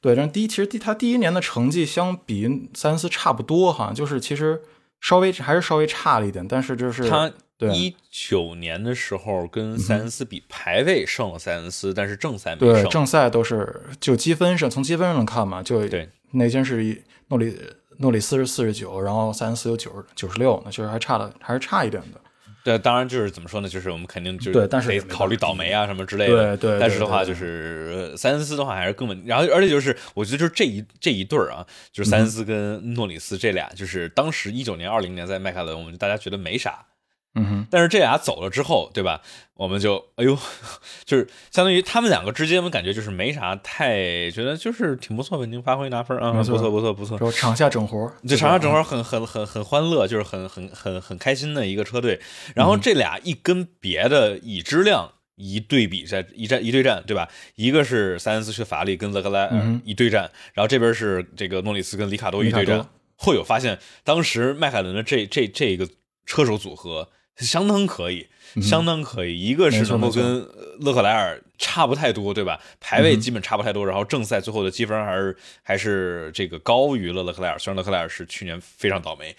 S2: 对，然后第一其实第他第一年的成绩相比塞恩斯差不多哈，就是其实稍微还是稍微差了一点，但是就是
S1: 他。一九年的时候跟塞恩斯比排位胜了塞恩斯，但是正赛没
S2: 胜。对，正赛都是就积分上，从积分上看嘛，就
S1: 对。
S2: 那天是诺里诺里斯是四十九，然后塞恩斯有九十九十六，那确实还差了，还是差一点的。
S1: 对，当然就是怎么说呢？就是我们肯定就是
S2: 对，但是
S1: 得考虑倒霉啊什么之类的。
S2: 对对。
S1: 但是的话，就是塞恩斯的话还是更稳。然后，而且就是我觉得就是这一这一对儿啊，就是塞恩斯跟诺里斯这俩，就是当时一九年、二零年在迈凯伦，我们大家觉得没啥。
S2: 嗯哼，
S1: 但是这俩走了之后，对吧？我们就哎呦，[laughs] 就是相当于他们两个之间，我感觉就是没啥太觉得就是挺不错，稳定发挥拿分啊，不错不错不错。
S2: 说场下整活，
S1: 这场下整活很很很很欢乐，就是很很很很开心的一个车队。然后这俩一跟别的已知量一对比，在一战一对战，对吧？一个是塞恩斯去法拉利跟勒克莱尔一对战，然后这边是这个诺里斯跟里卡多一对战，会有发现当时迈凯伦的这这这个车手组合。相当可以，相当可以。一个是能够跟勒克莱尔差不太多，对吧？排位基本差不太多，然后正赛最后的积分还是还是这个高于了勒克莱尔。虽然勒克莱尔是去年非常倒霉。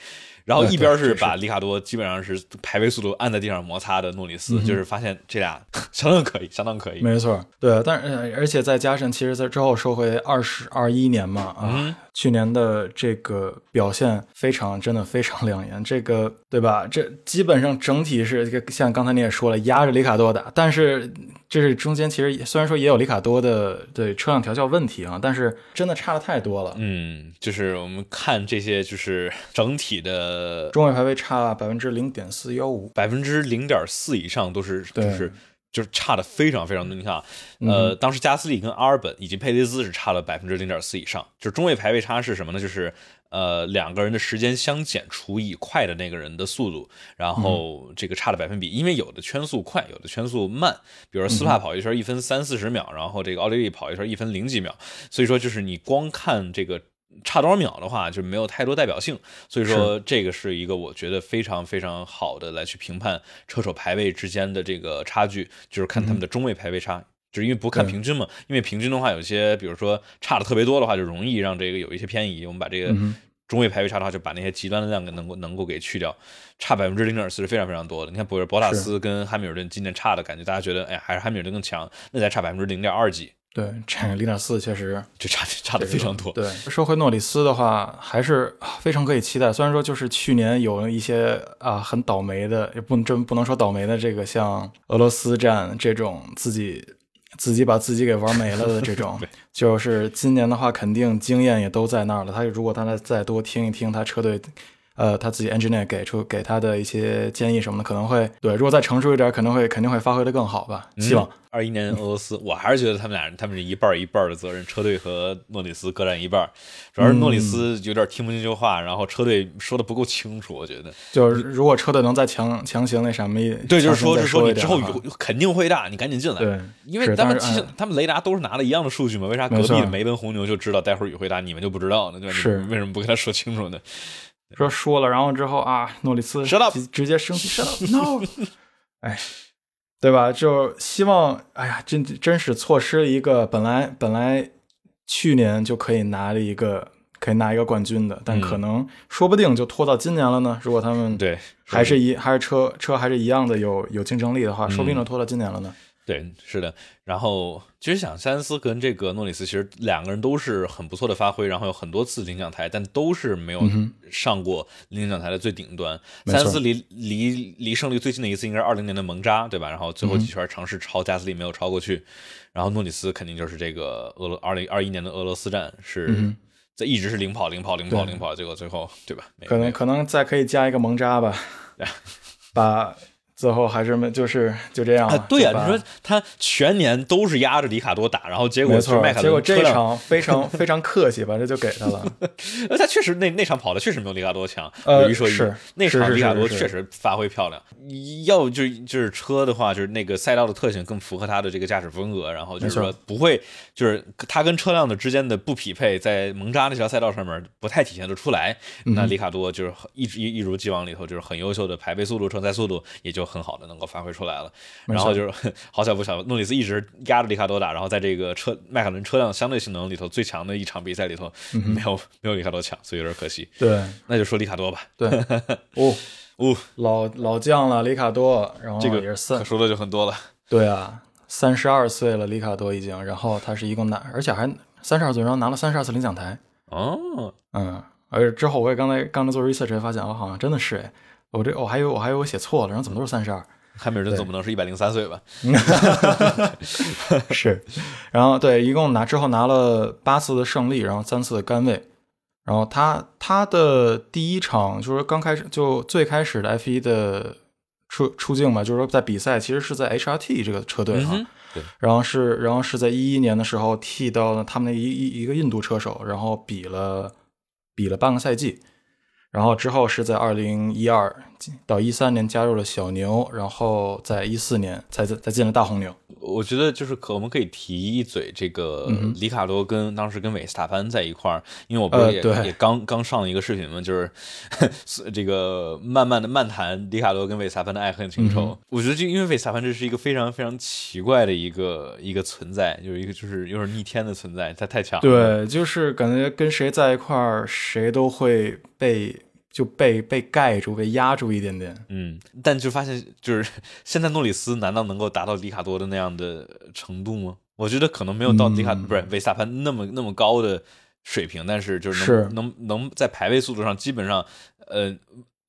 S1: 然后一边是把里卡多基本上是排位速度按在地上摩擦的诺里斯，就是发现这俩 [laughs] 相当可以，相当可以。
S2: 没错，对，但是而且再加上，其实在之后说回二十二一年嘛，啊，去年的这个表现非常，真的非常亮眼，这个对吧？这基本上整体是这个，像刚才你也说了，压着里卡多打，但是这是中间其实虽然说也有里卡多的对车辆调校问题啊，但是真的差的太多了。
S1: 嗯，就是我们看这些，就是整体的。呃，
S2: 中位排位差百分之零点四幺五，
S1: 百分之零点四以上都是就是就是差的非常非常多。你看啊，呃，当时加斯利跟阿尔本以及佩雷兹是差了百分之零点四以上。就是中位排位差是什么呢？就是呃两个人的时间相减除以快的那个人的速度，然后这个差的百分比。因为有的圈速快，有的圈速慢。比如说斯帕跑一圈一分三四十秒，然后这个奥利维跑一圈一分零几秒。所以说就是你光看这个。差多少秒的话，就没有太多代表性，所以说这个是一个我觉得非常非常好的来去评判车手排位之间的这个差距，就是看他们的中位排位差，就是因为不看平均嘛，因为平均的话，有些比如说差的特别多的话，就容易让这个有一些偏移。我们把这个中位排位差的话，就把那些极端的量给能够能够给去掉，差百分之零点四是非常非常多的。你看，博尔博塔斯跟汉密尔顿今年差的感觉，大家觉得哎，还是汉密尔顿更强，那才差百分之零点二几。
S2: 对，差零点四确实 [laughs]
S1: 就差差的非常多。
S2: 对，说回诺里斯的话，还是非常可以期待。虽然说就是去年有一些啊很倒霉的，也不能真不能说倒霉的，这个像俄罗斯站这种自己自己把自己给玩没了的这种，[laughs] 就是今年的话，肯定经验也都在那儿了。他如果他再再多听一听他车队。呃，他自己 engineer 给出给他的一些建议什么的，可能会对，如果再成熟一点，可能会肯定会发挥的更好吧。希望
S1: 二一年俄罗斯，[laughs] 我还是觉得他们俩人，他们是一半一半的责任，车队和诺里斯各占一半。主要是诺里斯有点听不进去话，然后车队说的不够清楚，我觉得。
S2: 就是如果车队能再强强行那什么，
S1: 对，就是说，
S2: 是
S1: 说你之后肯定会大，你赶紧进来。
S2: 对，
S1: 因为他们其实他们雷达都是拿了一样的数据嘛，为啥隔壁的梅奔红牛就知道待会儿雨会大，你们就不知道呢？对吧？
S2: 是
S1: 为什么不跟他说清楚呢？
S2: 说说了，然后之后啊，诺里斯直直接生气，shut up，no，[laughs] 哎，对吧？就希望，哎呀，真真是错失了一个本来本来去年就可以拿了一个可以拿一个冠军的，但可能说不定就拖到今年了呢。如果他们
S1: 对
S2: 还是一还是车车还是一样的有有竞争力的话，说不定就拖到今年了呢。
S1: 对，是的。然后其实想，塞恩斯跟这个诺里斯其实两个人都是很不错的发挥，然后有很多次领奖台，但都是没有上过领奖台的最顶端。塞恩斯离离离胜利最近的一次应该是二零年的蒙扎，对吧？然后最后几圈尝试超加斯利没有超过去。然后诺里斯肯定就是这个俄罗二零二一年的俄罗斯站是在一直是领跑领跑领跑领跑，结果最后对吧？
S2: 可能可能再可以加一个蒙扎吧，[laughs] 把。最后还是没，就是就这样。
S1: 啊对呀，你说他全年都是压着里卡多打，然后结果
S2: 是
S1: 迈凯伦
S2: 结果这场非常 [laughs] 非常客气，吧这就给他了。
S1: 呃，[laughs] 他确实那那场跑的确实没有里卡多强。有一说一，那场里卡多确实发挥漂亮。要就就是车的话，就是那个赛道的特性更符合他的这个驾驶风格，然后就是说不会就是他跟车辆的之间的不匹配，在蒙扎那条赛道上面不太体现得出来。那里卡多就是一直一一如既往里头就是很优秀的排位速度、车载速度，也就。很好的，能够发挥出来了。然后就是 [laughs] 好巧不巧，诺里斯一直压着里卡多打，然后在这个车迈凯伦车辆相对性能里头最强的一场比赛里头，没有没有里卡多强，所以有点可惜。
S2: 对，
S1: 那就说里卡多吧。
S2: 对，[laughs] 哦
S1: 哦，
S2: 老老将了，里卡多，然后
S1: 这个
S2: 也是三，
S1: 说的就很多了。
S2: 对啊，三十二岁了，里卡多已经，然后他是一共拿，而且还三十二岁，然后拿了三十二次领奖台。
S1: 哦，
S2: 嗯，而且之后我也刚才刚才做 research 才发现，我好像真的是哎。我这我还以为我还以为我写错了，然后怎么都是三十二？
S1: 汉密尔顿总不能是一百零三岁吧？[laughs]
S2: 是，然后对，一共拿之后拿了八次的胜利，然后三次的杆位，然后他他的第一场就是刚开始就最开始的 F 一的出出境嘛，就是说在比赛其实是在 HRT 这个车队
S1: 哈，
S2: 对，然后是然后是在一一年的时候替到了他们的一一一个印度车手，然后比了比了半个赛季。然后之后是在二零一二到一三年加入了小牛，然后在一四年才再再进了大红牛。
S1: 我觉得就是可我们可以提一嘴这个里卡多跟当时跟韦斯塔潘在一块儿，因为我不是也也刚刚上了一个视频嘛，就是 [laughs] 这个慢慢的漫谈里卡多跟韦斯塔潘的爱恨情仇。我觉得就因为韦斯塔潘这是一个非常非常奇怪的一个一个存在，就是一个就是有点逆天的存在，他太强。
S2: 对，就是感觉跟谁在一块儿，谁都会被。就被被盖住，被压住一点点。
S1: 嗯，但就发现，就是 [laughs] 现在诺里斯难道能够达到里卡多的那样的程度吗？我觉得可能没有到里卡不是维斯塔潘那么那么高的水平，但是就是能能能在排位速度上基本上，呃。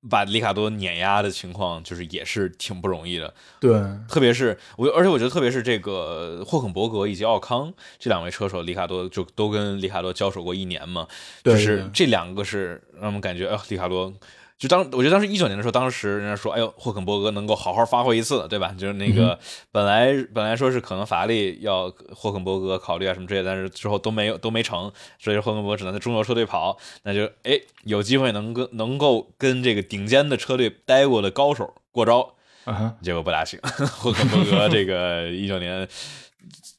S1: 把里卡多碾压的情况，就是也是挺不容易的。
S2: 对，
S1: 特别是我，而且我觉得，特别是这个霍肯伯格以及奥康这两位车手，里卡多就都跟里卡多交手过一年嘛。就是这两个是让我们感觉，呃，里卡多就当我觉得当时一九年的时候，当时人家说，哎呦，霍肯伯格能够好好发挥一次，对吧？就是那个本来本来说是可能法拉利要霍肯伯格考虑啊什么之类的，但是之后都没有都没成，所以霍肯伯格只能在中游车队跑，那就哎有机会能跟能够跟这个顶尖的车队待过的高手过招，结果不大行。[laughs] 霍肯伯格这个一九年。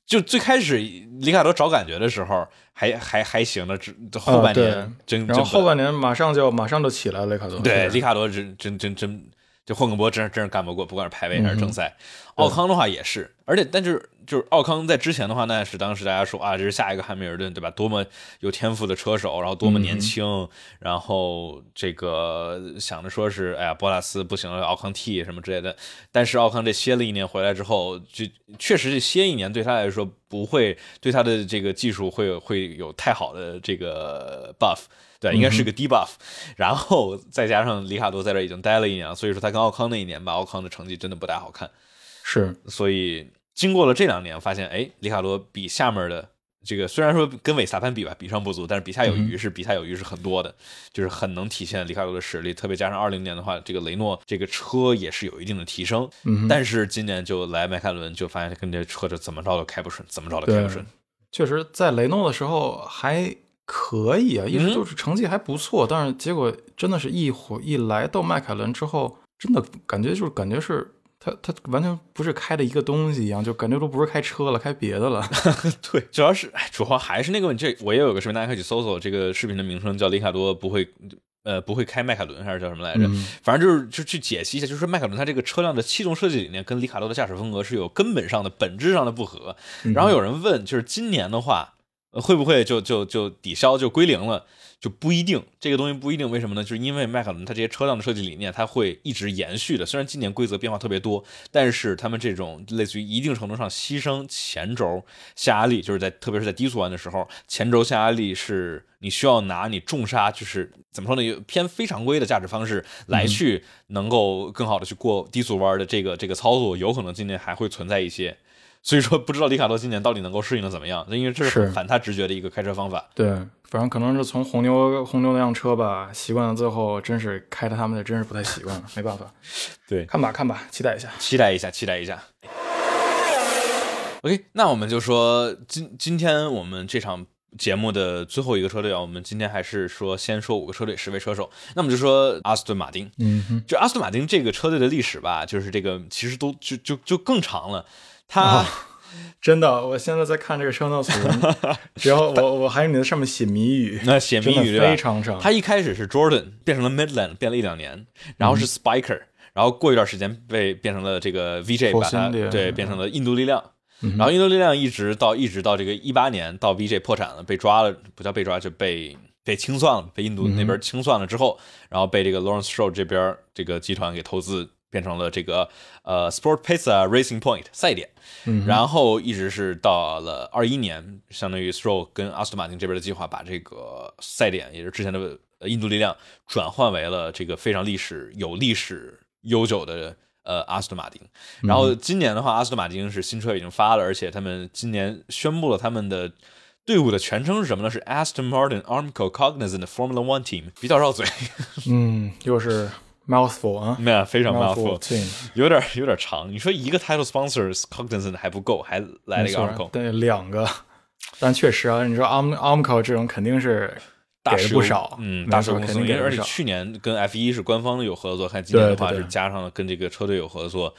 S1: 就最开始里卡多找感觉的时候还还还行的，这后半年真，
S2: 然后后半年马上就马上就起来了，雷卡多
S1: 对里卡多真真真真。就霍肯博真真是干不过，不管是排位还是正赛。奥康的话也是，而且但是就是奥康在之前的话，那是当时大家说啊，这是下一个汉密尔顿，对吧？多么有天赋的车手，然后多么年轻，然后这个想着说是，哎呀，博拉斯不行了，奥康替什么之类的。但是奥康这歇了一年回来之后，就确实是歇一年对他来说不会对他的这个技术会会有太好的这个 buff。对，应该是个低 buff，然后再加上里卡多在这已经待了一年了，所以说他跟奥康那一年吧，奥康的成绩真的不太好看。
S2: 是，
S1: 所以经过了这两年，发现哎，里卡多比下面的这个虽然说跟韦萨潘比吧，比上不足，但是比下有余是比下有余是很多的，就是很能体现里卡多的实力。特别加上二零年的话，这个雷诺这个车也是有一定的提升。
S2: 嗯，
S1: 但是今年就来迈凯伦，就发现跟这车就怎么着都开不顺，怎么着都开不顺。
S2: 确实，在雷诺的时候还。可以啊，一直就是成绩还不错，但是结果真的是一火一来到迈凯伦之后，真的感觉就是感觉是他他完全不是开的一个东西一样，就感觉都不是开车了，开别的了。[laughs]
S1: 对，主要是主要还是那个问题。这我也有个视频，大家可以去搜搜这个视频的名称叫里卡多不会呃不会开迈凯伦还是叫什么来着？反正就是就去解析一下，就是迈凯伦它这个车辆的气动设计理念跟里卡多的驾驶风格是有根本上的本质上的不合。然后有人问，就是今年的话。会不会就就就抵消就归零了？就不一定，这个东西不一定。为什么呢？就是因为迈凯伦它这些车辆的设计理念，它会一直延续的。虽然今年规则变化特别多，但是他们这种类似于一定程度上牺牲前轴下压力，就是在特别是在低速弯的时候，前轴下压力是你需要拿你重刹，就是怎么说呢？偏非常规的驾驶方式来去能够更好的去过低速弯的这个这个操作，有可能今年还会存在一些。所以说，不知道里卡多今年到底能够适应的怎么样？因为这是反他直觉的一个开车方法。
S2: 对，反正可能是从红牛红牛那辆车吧，习惯了最后，真是开的他们的真是不太习惯了，没办法。[laughs]
S1: 对，
S2: 看吧看吧，期待一下，
S1: 期待一下，期待一下。OK，那我们就说今今天我们这场节目的最后一个车队啊，我们今天还是说先说五个车队十位车手。那么就说阿斯顿马丁，
S2: 嗯，
S1: 就阿斯顿马丁这个车队的历史吧，就是这个其实都就就就更长了。他 [laughs]
S2: 真的，我现在在看这个车道图，然后我我还有你在上面写谜语，[laughs]
S1: 那写谜语
S2: 非常长。
S1: 他一开始是 Jordan，变成了 Midland，变了一两年，然后是 Spiker，然后过一段时间被变成了这个 VJ，把它对变成了印度力量，然后印度力量一直到一直到这个一八年到 VJ 破产了，被抓了，不叫被抓就被被清算了，被印度那边清算了之后，然后被这个 Lawrence Stroll 这边这个集团给投资。变成了这个呃，Sport Pizza Racing Point 赛点，然后一直是到了二一年，相当于 Stroll 跟阿斯顿马丁这边的计划，把这个赛点，也是之前的印度力量，转换为了这个非常历史有历史悠久的呃阿斯顿马丁。然后今年的话，阿斯顿马丁是新车已经发了，而且他们今年宣布了他们的队伍的全称是什么呢？是 Aston Martin Armco Cognizant Formula One Team，比较绕嘴。
S2: 嗯，又是。Mouthful 啊，
S1: 没有，非常 mouthful，有点有点长。你说一个 title sponsors cognizant 还不够，还来了一个 Armco，
S2: 对，两个。[laughs] 但确实啊，你说 Arm Armco 这种肯定是
S1: 大
S2: 不少，
S1: 嗯，大手
S2: 肯定
S1: 给而且去年跟 F 一是官方有合作，看今年的话是加上了跟这个车队有合作，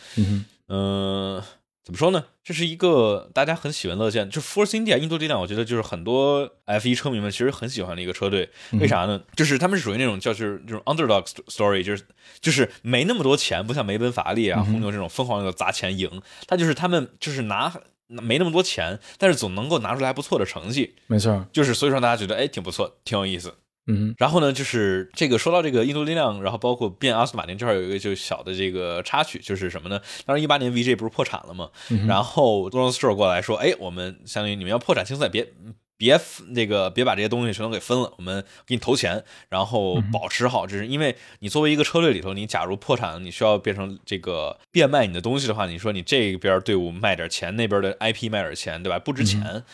S1: 嗯。怎么说呢？这是一个大家很喜闻乐见，就 Force India 印度力量，我觉得就是很多 F1 车迷们其实很喜欢的一个车队。为啥呢？就是他们是属于那种叫就是这种 underdog story，就是就是没那么多钱，不像梅奔、法拉利啊、红牛这种疯狂的砸钱赢。他就是他们就是拿没那么多钱，但是总能够拿出来不错的成绩。
S2: 没错，
S1: 就是所以说大家觉得哎挺不错，挺有意思。
S2: 嗯，
S1: 然后呢，就是这个说到这个印度力量，然后包括变阿斯顿马丁这块有一个就小的这个插曲，就是什么呢？当时一八年 VJ 不是破产了嘛？然后 Lawrence Stroll 过来说，哎，我们相当于你们要破产清算，别别那个别把这些东西全都给分了，我们给你投钱，然后保持好。这是因为你作为一个车队里头，你假如破产，你需要变成这个变卖你的东西的话，你说你这边队伍卖点钱，那边的 IP 卖点钱，对吧？不值钱。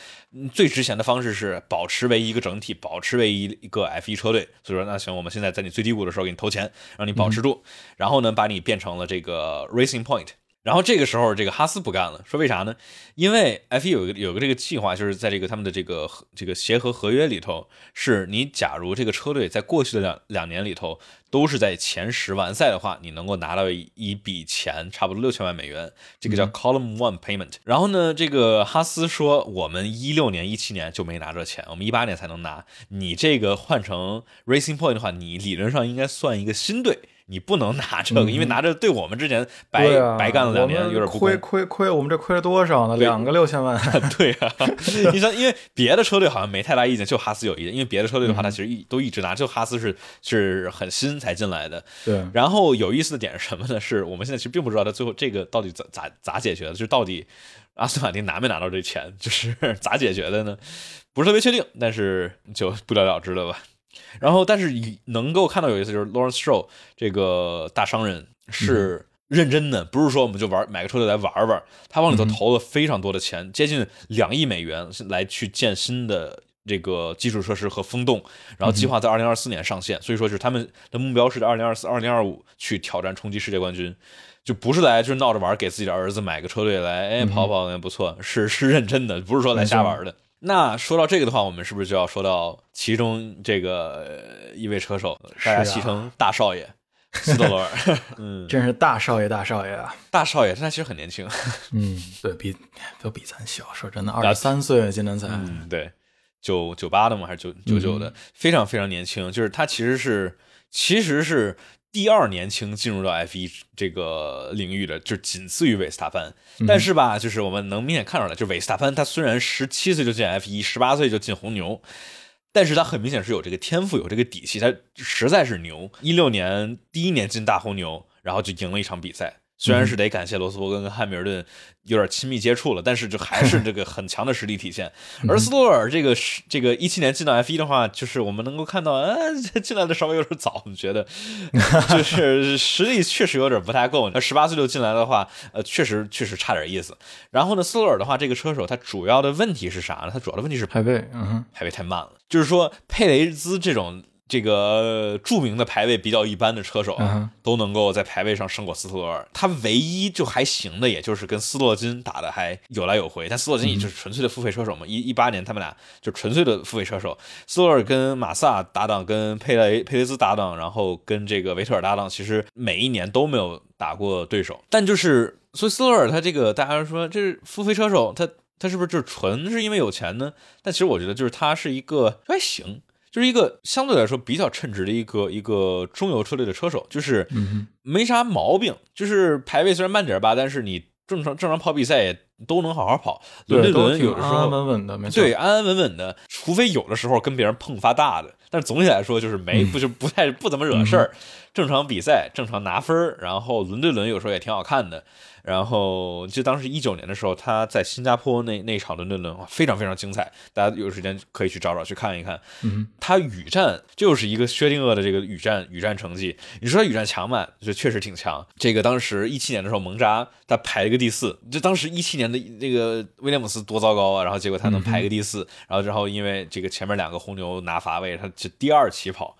S1: 最值钱的方式是保持为一个整体，保持为一一个 F1 车队。所以说，那行，我们现在在你最低谷的时候给你投钱，让你保持住，然后呢，把你变成了这个 Racing Point。然后这个时候，这个哈斯不干了，说为啥呢？因为 F1 有个有个这个计划，就是在这个他们的这个这个协和合约里头，是你假如这个车队在过去的两两年里头都是在前十完赛的话，你能够拿到一笔钱，差不多六千万美元，这个叫 Column One Payment。然后呢，这个哈斯说，我们一六年、一七年就没拿这钱，我们一八年才能拿。你这个换成 Racing Point 的话，你理论上应该算一个新队。你不能拿这个，因为拿着对我们之前白白干了两年，有点
S2: 亏亏亏。我们这亏了多少呢？两个六千万。[laughs]
S1: 对呀，你像因为别的车队好像没太大意见，就哈斯有意见。因为别的车队的话，他其实一都一直拿，就哈斯是是很新才进来的。
S2: 对。
S1: 然后有意思的点是什么呢？是我们现在其实并不知道他最后这个到底咋咋咋解决的，就是到底阿斯马丁拿没拿到这钱，就是 [laughs] 咋解决的呢？不是特别确定，但是就不了了之了吧。然后，但是能够看到有意思，就是 Lawrence Stroll 这个大商人是认真的，不是说我们就玩买个车队来玩玩。他往里头投了非常多的钱，接近两亿美元来去建新的这个基础设施和风洞，然后计划在二零二四年上线。所以说，就是他们的目标是在二零二四、二零二五去挑战冲击世界冠军，就不是来就是闹着玩，给自己的儿子买个车队来哎跑跑也不错，是是认真的，不是说来瞎玩的。那说到这个的话，我们是不是就要说到其中这个一位车手，大家戏称大少爷斯特罗尔？[laughs] 嗯，
S2: 真是大少爷，大少爷啊！
S1: 大少爷，他其实很年轻。[laughs]
S2: 嗯，对比都比咱小。说真的，二十三岁今年才。
S1: 嗯，对，九九八的吗？还是九九九的？非常非常年轻。就是他其实是，其实是。第二年轻进入到 F 一这个领域的，就仅次于韦斯塔潘。但是吧，就是我们能明显看出来，就韦斯塔潘他虽然十七岁就进 F 一十八岁就进红牛，但是他很明显是有这个天赋，有这个底气，他实在是牛。一六年第一年进大红牛，然后就赢了一场比赛。虽然是得感谢罗斯伯格跟汉密尔顿有点亲密接触了，但是就还是这个很强的实力体现。[laughs] 而斯托尔这个这个一七年进到 F 一的话，就是我们能够看到，啊，[laughs] 进来的稍微有点早，我觉得 [laughs] 就是实力确实有点不太够。他十八岁就进来的话，呃，确实确实差点意思。然后呢，斯托尔的话，这个车手他主要的问题是啥呢？他主要的问题是
S2: 排位，嗯，
S1: 排位太慢了。就是说佩雷兹这种。这个著名的排位比较一般的车手都能够在排位上胜过斯特罗尔。他唯一就还行的，也就是跟斯洛金打的还有来有回。但斯洛金也就是纯粹的付费车手嘛。一一八年他们俩就纯粹的付费车手。斯洛尔跟马萨搭档，跟佩雷佩雷兹搭档，然后跟这个维特尔搭档，其实每一年都没有打过对手。但就是所以斯洛尔他这个大家说这是付费车手，他他是不是就是纯是因为有钱呢？但其实我觉得就是他是一个还行。就是一个相对来说比较称职的一个一个中游车队的车手，就是没啥毛病，就是排位虽然慢点吧，但是你正常正常跑比赛也都能好好跑，轮对轮有的时候
S2: 安安稳稳的，没错，
S1: 对安安稳稳的，除非有的时候跟别人碰发大的，但是总体来说就是没不就不太不怎么惹事儿，正常比赛正常拿分然后轮对轮有时候也挺好看的。然后就当时一九年的时候，他在新加坡那那场伦敦轮非常非常精彩，大家有时间可以去找找去看一看。
S2: 嗯，
S1: 他雨战就是一个薛定谔的这个雨战雨战成绩。你说他雨战强吗？就确实挺强。这个当时一七年的时候，蒙扎他排了个第四。就当时一七年的那个威廉姆斯多糟糕啊！然后结果他能排个第四。然后然后因为这个前面两个红牛拿罚位，他就第二起跑。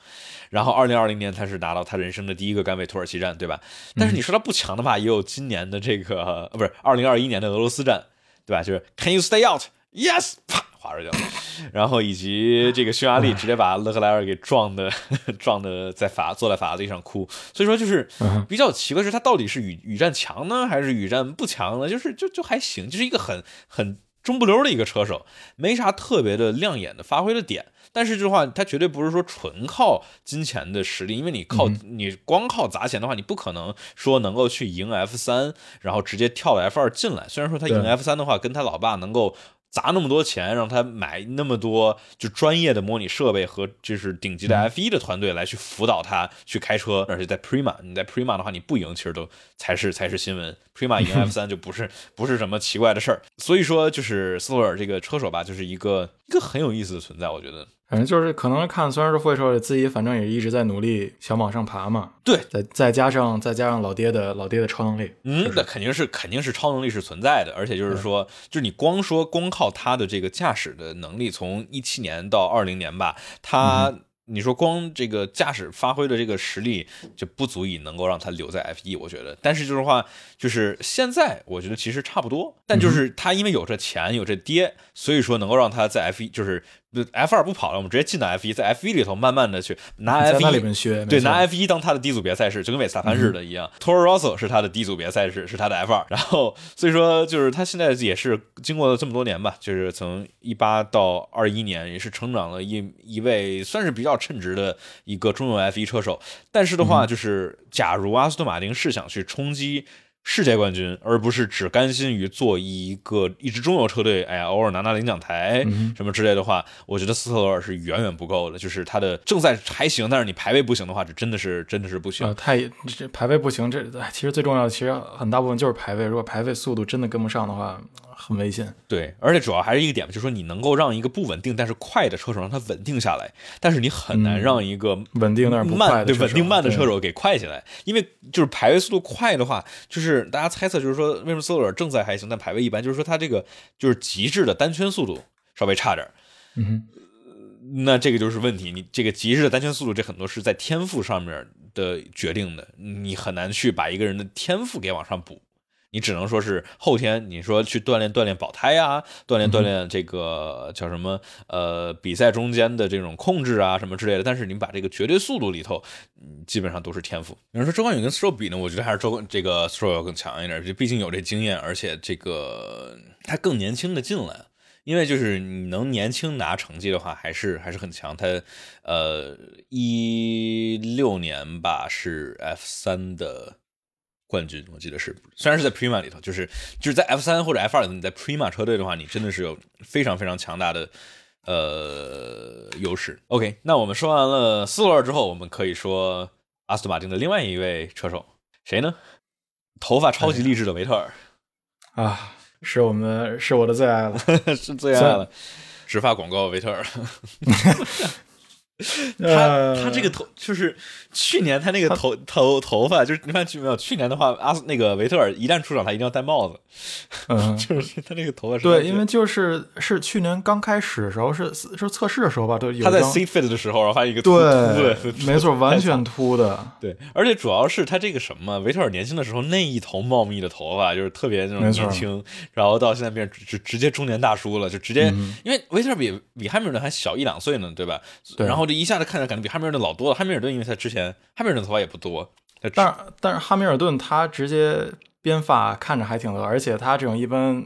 S1: 然后二零二零年他是拿到他人生的第一个甘位土耳其站，对吧？但是你说他不强的话，也有今年的这个呃，不是二零二一年的俄罗斯站，对吧？就是 Can you stay out? Yes，啪滑出去了。然后以及这个匈牙利直接把勒克莱尔给撞的撞的在法坐在法拉利上哭。所以说就是比较奇怪是，他到底是雨雨战强呢，还是雨战不强呢？就是就就还行，就是一个很很中不溜的一个车手，没啥特别的亮眼的发挥的点。但是这话，他绝对不是说纯靠金钱的实力，因为你靠你光靠砸钱的话，你不可能说能够去赢 F 三，然后直接跳到 F 二进来。虽然说他赢 F 三的话，跟他老爸能够。砸那么多钱，让他买那么多就专业的模拟设备和就是顶级的 F 一的团队来去辅导他去开车，而且在 Prima，你在 Prima 的话，你不赢其实都才是才是新闻。Prima 赢 [laughs] F 三就不是不是什么奇怪的事儿。所以说，就是斯托尔这个车手吧，就是一个一个很有意思的存在，我觉得。
S2: 反正就是可能看，虽然是会说自己，反正也一直在努力想往上爬嘛。
S1: 对，
S2: 再再加上再加上老爹的老爹的超能力，
S1: 嗯，那肯定是肯定是超能力是存在的，而且就是说，就是你光说光靠他的这个驾驶的能力，从一七年到二零年吧，他。你说光这个驾驶发挥的这个实力就不足以能够让他留在 F 一，我觉得。但是就是话，就是现在我觉得其实差不多。但就是他因为有这钱有这爹，所以说能够让他在 F 一就是。F 二不跑了，我们直接进到 F 一，在 F 一里头慢慢的去拿 F 一，对，拿 F 一当他的低组别赛事，就跟维斯塔潘似的一样。Toro Rosso 是他的低组别赛事，是他的 F 二。然后所以说，就是他现在也是经过了这么多年吧，就是从一八到二一年，也是成长了一一位算是比较称职的一个中游 F 一车手。但是的话，就是假如阿斯顿马丁是想去冲击。世界冠军，而不是只甘心于做一个一支中游车队，哎呀，偶尔拿拿领奖台什么之类的话，我觉得斯特罗尔是远远不够的。就是他的正赛还行，但是你排位不行的话，这真的是真的是不行。
S2: 太这排位不行，这其实最重要的，其实很大部分就是排位。如果排位速度真的跟不上的话。很危险，
S1: 对，而且主要还是一个点就是说你能够让一个不稳定但是快的车手让他稳定下来，但是你很难让一个
S2: 稳定但是不慢
S1: 对稳定慢的车
S2: 手
S1: 给快起来，因为就是排位速度快的话，就是大家猜测就是说为什么斯洛尔正赛还行，但排位一般，就是说他这个就是极致的单圈速度稍微差点
S2: 嗯，
S1: 那这个就是问题，你这个极致的单圈速度，这很多是在天赋上面的决定的，你很难去把一个人的天赋给往上补。你只能说是后天，你说去锻炼锻炼保胎啊，锻炼锻炼这个叫什么呃比赛中间的这种控制啊什么之类的。但是你把这个绝对速度里头，嗯，基本上都是天赋。有人说周冠宇跟 Stroll 比呢，我觉得还是周这个 Stroll 要更强一点，就毕竟有这经验，而且这个他更年轻的进来，因为就是你能年轻拿成绩的话，还是还是很强。他呃一六年吧是 F 三的。冠军，我记得是，虽然是在 Prima 里头，就是就是在 F 三或者 F 二你在 Prima 车队的话，你真的是有非常非常强大的呃优势。OK，那我们说完了斯洛尔之后，我们可以说阿斯顿马丁的另外一位车手，谁呢？头发超级励志的维特尔
S2: 啊，是我们是我的最爱了，[laughs]
S1: 是最爱了，植发广告维特尔。[laughs] [laughs] 他他这个头就是去年他那个头头头发就是你看去没有？去年的话，阿斯那个维特尔一旦出场，他一定要戴帽子。
S2: 嗯，[laughs]
S1: 就是他那个头发是。
S2: 对，因为就是是去年刚开始的时候，是是测试的时候吧？对，
S1: 他在 C fit 的时候，然后发现一个
S2: 对，[laughs] 没错，完全秃的。
S1: 对，而且主要是他这个什么？维特尔年轻的时候那一头茂密的头发，就是特别那种年轻，然后到现在变直直接中年大叔了，就直接因为维特尔比比汉密尔顿还小一两岁呢，对吧？
S2: 对，
S1: 然后这。一下子看着感觉比汉密尔顿老多了。汉密尔顿因为他之前汉密尔顿头发也不多，
S2: 但但是汉密尔顿他直接编发看着还挺多，而且他这种一般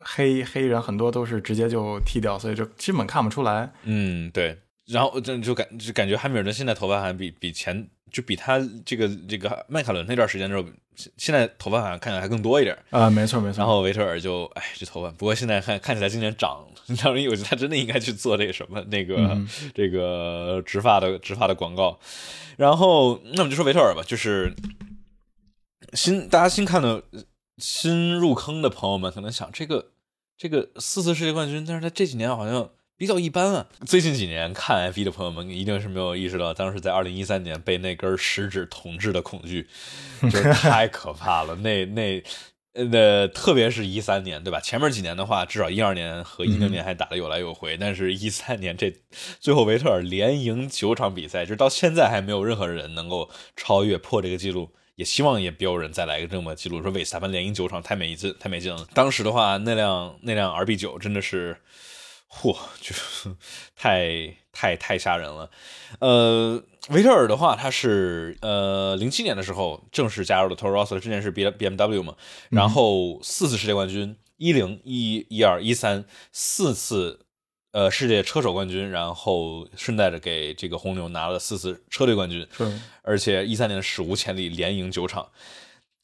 S2: 黑黑人很多都是直接就剃掉，所以就基本看不出来。
S1: 嗯，对。然后就就感就感觉汉密尔顿现在头发好像比比前就比他这个这个迈凯伦那段时间的时候，现在头发好像看起来还更多一点
S2: 啊，没错没错。
S1: 然后维特尔就哎这头发，不过现在看看起来今年长。[laughs] 当然，我觉得他真的应该去做这个什么，那个这个植发的植发的广告。然后，那我们就说维特尔吧，就是新大家新看的新入坑的朋友们可能想，这个这个四次世界冠军，但是他这几年好像比较一般啊。最近几年看 F 一的朋友们一定是没有意识到，当时在二零一三年被那根食指统治的恐惧，[laughs] 就太可怕了。那那。呃，特别是一三年，对吧？前面几年的话，至少一二年和一零年还打得有来有回，但是一三年这最后维特尔连赢九场比赛，就是到现在还没有任何人能够超越破这个记录，也希望也别有人再来一个这么记录，说韦斯塔潘连赢九场太没劲，太没劲了。当时的话，那辆那辆 RB 九真的是，嚯，就是太太太吓人了，呃。维特尔的话，他是呃零七年的时候正式加入了 Toro Rosso，之前是 B B M W 嘛，然后四次世界冠军，一零一一二一三四次呃世界车手冠军，然后顺带着给这个红牛拿了四次车队冠军，
S2: 是，
S1: 而且一三年史无前例连赢九场。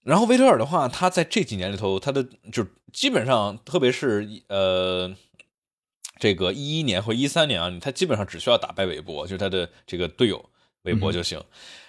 S1: 然后维特尔的话，他在这几年里头，他的就基本上，特别是呃这个一一年或一三年啊，他基本上只需要打败韦伯，就是他的这个队友。韦伯就行，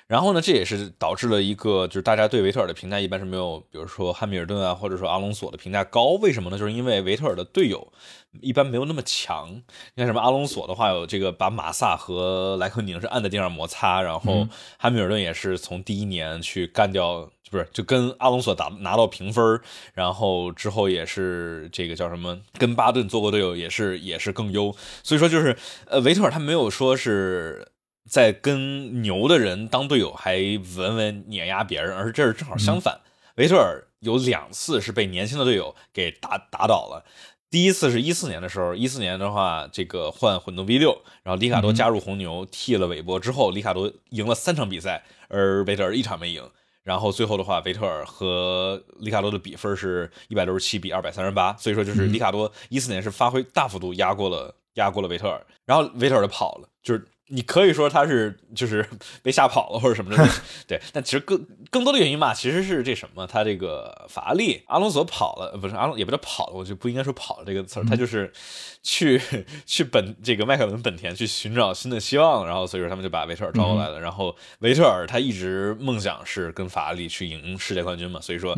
S1: 然后呢，这也是导致了一个，就是大家对维特尔的评价一般是没有，比如说汉密尔顿啊，或者说阿隆索的评价高。为什么呢？就是因为维特尔的队友一般没有那么强。你看什么阿隆索的话，有这个把马萨和莱克宁是按在地上摩擦，然后汉密尔顿也是从第一年去干掉，不是就跟阿隆索打拿到平分，然后之后也是这个叫什么，跟巴顿做过队友，也是也是更优。所以说就是呃，维特尔他没有说是。在跟牛的人当队友，还稳稳碾压别人，而这是正好相反。维特尔有两次是被年轻的队友给打打倒了。第一次是一四年的时候，一四年的话，这个换混动 V 六，然后里卡多加入红牛，替了韦伯之后，里卡多赢了三场比赛，而维特尔一场没赢。然后最后的话，维特尔和里卡多的比分是一百六十七比二百三十八，所以说就是里卡多一四年是发挥大幅度压过了压过了维特尔，然后维特尔就跑了，就是。你可以说他是就是 [laughs] 被吓跑了或者什么的，[laughs] 对。但其实更更多的原因嘛，其实是这什么，他这个法拉利阿隆索跑了，不是阿隆也不叫跑了，我就不应该说跑了这个词儿，他就是去去本这个迈凯伦本田去寻找新的希望，然后所以说他们就把维特尔招过来了。然后维特尔他一直梦想是跟法拉利去赢世界冠军嘛，所以说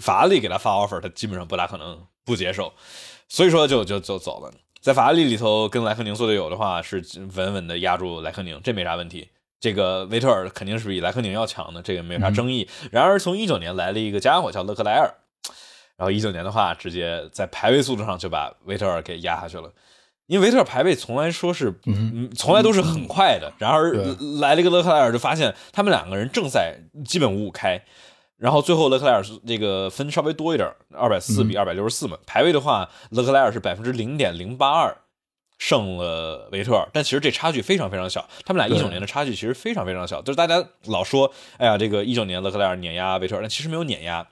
S1: 法拉利给他发 offer，他基本上不大可能不接受，所以说就就就走了。在法拉利里头跟莱克宁做队友的话，是稳稳的压住莱克宁，这没啥问题。这个维特尔肯定是比莱克宁要强的，这个没有啥争议。然而从一九年来了一个家伙叫勒克莱尔，然后一九年的话，直接在排位速度上就把维特尔给压下去了。因为维特尔排位从来说是，从来都是很快的。然而来了一个勒克莱尔，就发现他们两个人正在基本五五开。然后最后勒克莱尔是这个分稍微多一点，二百四比二百六十四嘛。排位的话，勒克莱尔是百分之零点零八二胜了维特尔，但其实这差距非常非常小。他们俩一九年的差距其实非常非常小，就是大家老说，哎呀，这个一九年勒克莱尔碾压维特尔，但其实没有碾压，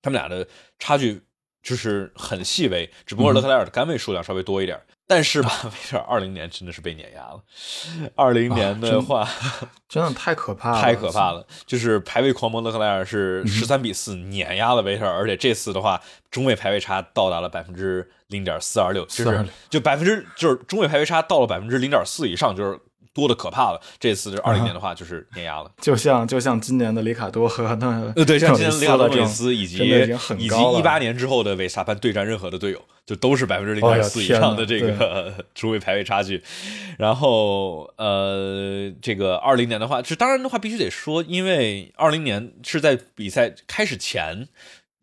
S1: 他们俩的差距就是很细微，只不过勒克莱尔的杆位数量稍微多一点。但是吧，维特尔二零年真的是被碾压了。二零年的话，[laughs]
S2: 真的太可怕了，[laughs]
S1: 太可怕了。就是排位狂魔勒克莱尔是十三比四碾压了维特尔，而且这次的话，中位排位差到达了百分之零点四二六，就是就百分之就是中位排位差到了百分之零点四以上，就是。多的可怕了，这次是二零年的话就是碾压了，
S2: 就像就像今年的里卡多和那
S1: 呃对，像今年里卡多诺里斯以及以及一八年之后的维萨潘对战任何的队友，就都是百分之零点四以上的这个诸位 [laughs] 排位差距。然后呃，这个二零年的话，是当然的话必须得说，因为二零年是在比赛开始前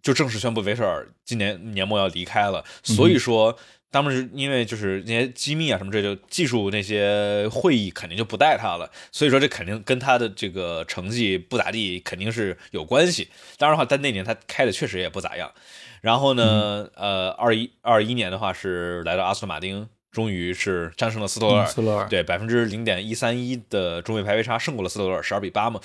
S1: 就正式宣布维特尔今年年末要离开了，所以说。他们是因为就是那些机密啊什么，这就技术那些会议肯定就不带他了，所以说这肯定跟他的这个成绩不咋地肯定是有关系。当然的话，但那年他开的确实也不咋样。然后呢，呃，二一二一年的话是来到阿斯顿马丁，终于是战胜了斯托尔，对百分之零点一三一的中位排位差胜过了斯托尔，十二比八嘛。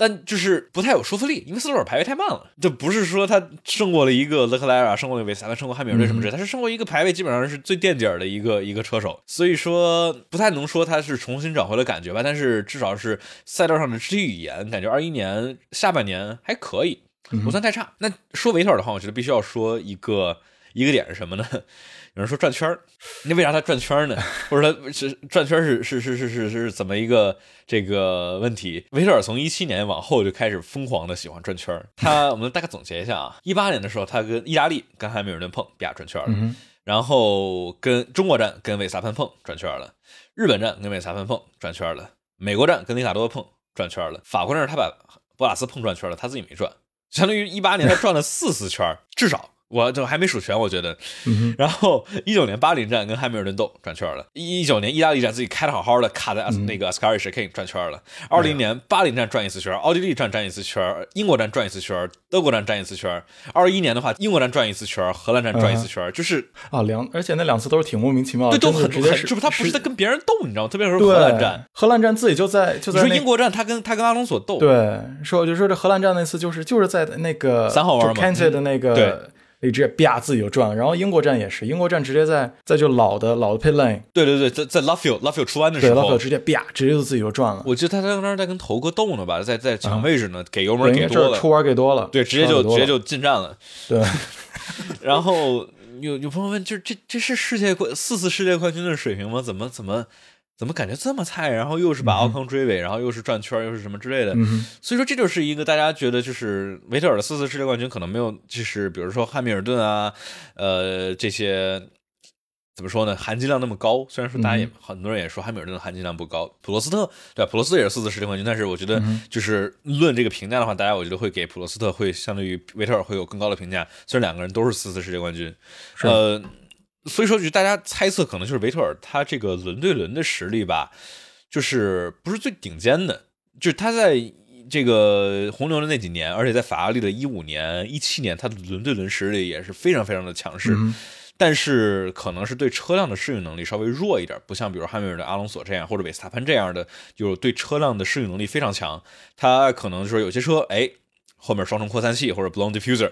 S1: 但就是不太有说服力，因为斯托尔排位太慢了。这不是说他胜过了一个勒克莱尔，胜过了维萨，他胜过汉密尔顿什么之类，他是胜过一个排位基本上是最垫底儿的一个 [laughs] 一个车手。所以说不太能说他是重新找回了感觉吧。但是至少是赛道上的肢体语言，感觉二一年下半年还可以，不算太差。那说维特尔的话，我觉得必须要说一个一个点是什么呢？[laughs] 有人说转圈儿，那为啥他转圈儿呢？[laughs] 或者他是转圈是是是是是是怎么一个这个问题？维特尔从一七年往后就开始疯狂的喜欢转圈儿。他我们大概总结一下啊，一八年的时候他跟意大利跟汉密尔顿碰，啪转圈了，然后跟中国站跟韦萨潘碰转圈了，日本站跟韦萨潘碰转圈了，美国站跟里卡多碰转圈了，法国站他把博拉斯碰转圈了，他自己没转，相当于一八年他转了四次圈至少。我就还没数全，我觉得。然后一九年巴林站跟汉密尔顿斗转圈了，一九年意大利站自己开的好好的，卡在那个 Ascari Chicane 转圈了。二零年巴林站转一次圈，奥地利站转一次圈，英国站转一次圈，德国站转一次圈。二一年的话，英国站转一次圈，荷兰站转一次圈，就是
S2: 啊两，而且那两次都是挺莫名其妙
S1: 的，对，都
S2: 很
S1: 很，就是他不是在跟别人斗，你知道吗？特别是荷兰站，
S2: 荷兰站自己就在就在。
S1: 你说英国站他跟他跟阿隆索斗，
S2: 对，说就说这荷兰站那次就是就是在那个
S1: 三号弯嘛
S2: e 的那个
S1: 对。
S2: 直接啪自己就转了，然后英国站也是，英国站直接在在就老的老的 pit lane，
S1: 对对对，在在 Love Field 出弯的时候，
S2: 对 Field 直接啪直接就自己就转了。
S1: 我记得他在那儿在跟头哥斗呢吧，在在抢位置呢，给油门给多了，
S2: 出弯给多了，
S1: 对，直接就直接就进站了。
S2: 对，[laughs]
S1: 然后有有朋友问，就这这是世界冠四次世界冠军的水平吗？怎么怎么怎么感觉这么菜？然后又是把奥康追尾，然后又是转圈，又是什么之类的。所以说这就是一个大家觉得就是维特尔的四次世界冠军可能没有，就是比如说汉密尔顿啊，呃这些怎么说呢？含金量那么高。虽然说大家也很多人也说汉密尔顿的含金量不高，普罗斯特对普罗斯特也是四次世界冠军，但是我觉得就是论这个评价的话，大家我觉得会给普罗斯特会相对于维特尔会有更高的评价。虽然两个人都是四次世界冠军，呃。所以说，就大家猜测，可能就是维特尔他这个轮对轮的实力吧，就是不是最顶尖的。就是他在这个红牛的那几年，而且在法拉利的一五年、一七年，他的轮对轮实力也是非常非常的强势。但是可能是对车辆的适应能力稍微弱一点，不像比如汉密尔顿、阿隆索这样，或者韦斯塔潘这样的，就是对车辆的适应能力非常强。他可能说有些车，哎，后面双重扩散器或者 blown diffuser，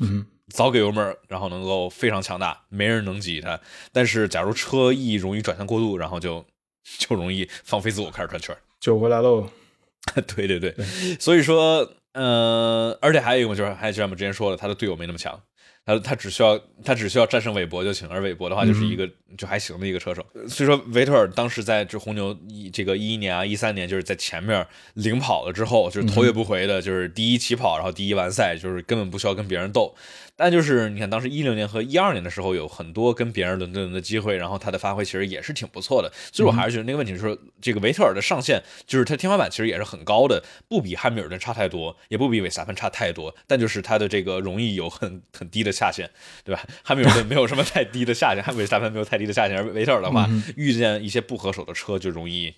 S2: 嗯。
S1: 早给油门，然后能够非常强大，没人能挤它。但是，假如车一容易转向过度，然后就 [laughs] 就容易放飞自我，开始转圈，
S2: 就回来喽。[laughs]
S1: 对对对，所以说，呃，而且还有一个就是，还就像我们之前说的，他的队友没那么强。他他只需要他只需要战胜韦伯就行，而韦伯的话就是一个就还行的一个车手。所以说维特尔当时在这红牛一这个一一年啊一三年就是在前面领跑了之后，就是头也不回的，就是第一起跑，然后第一完赛，就是根本不需要跟别人斗。但就是你看，当时一零年和一二年的时候，有很多跟别人轮对轮的机会，然后他的发挥其实也是挺不错的。所以我还是觉得那个问题是说，这个维特尔的上限就是他天花板其实也是很高的，不比汉密尔顿差太多，也不比韦斯塔潘差太多，但就是他的这个容易有很很低的下限，对吧？汉密尔顿没有什么太低的下限，汉韦斯塔潘没有太低的下限，而维特尔的话，遇见一些不合手的车就容易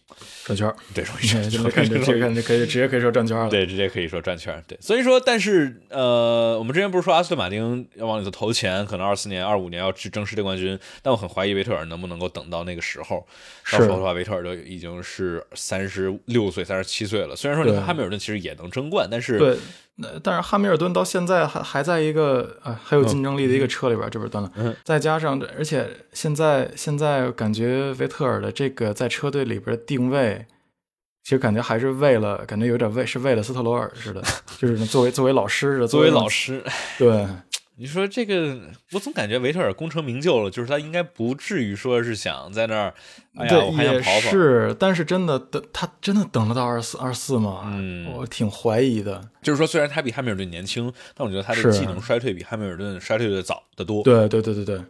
S2: 转圈，[laughs]
S1: 对，容易转圈，
S2: 可以可以直接可以说转圈了，
S1: 对，直接可以说转圈，对。所以说，但是呃，我们之前不是说阿斯顿马丁。要往里头投钱，可能二四年、二五年要去争世界冠军，但我很怀疑维特尔能不能够等到那个时候。到时候的话，维特尔就已经是三十六岁、三十七岁了。虽然说你看汉密尔顿其实也能争冠，但是
S2: 对，但是汉密尔顿到现在还还在一个啊很有竞争力的一个车里边，这边断了。再加上，而且现在现在感觉维特尔的这个在车队里边的定位。其实感觉还是为了，感觉有点为是为了斯特罗尔似的，就是作为作为老师的，
S1: 作为老师，
S2: 对，
S1: 你说这个，我总感觉维特尔功成名就了，就是他应该不至于说是想在那儿，哎呀，我还想跑跑。
S2: 是，但是真的等他真的等得到二四二四吗？嗯，我挺怀疑的。
S1: 就是说，虽然他比汉密尔顿年轻，但我觉得他的技能衰退比汉密尔顿衰退的早得多。
S2: 对对对对对。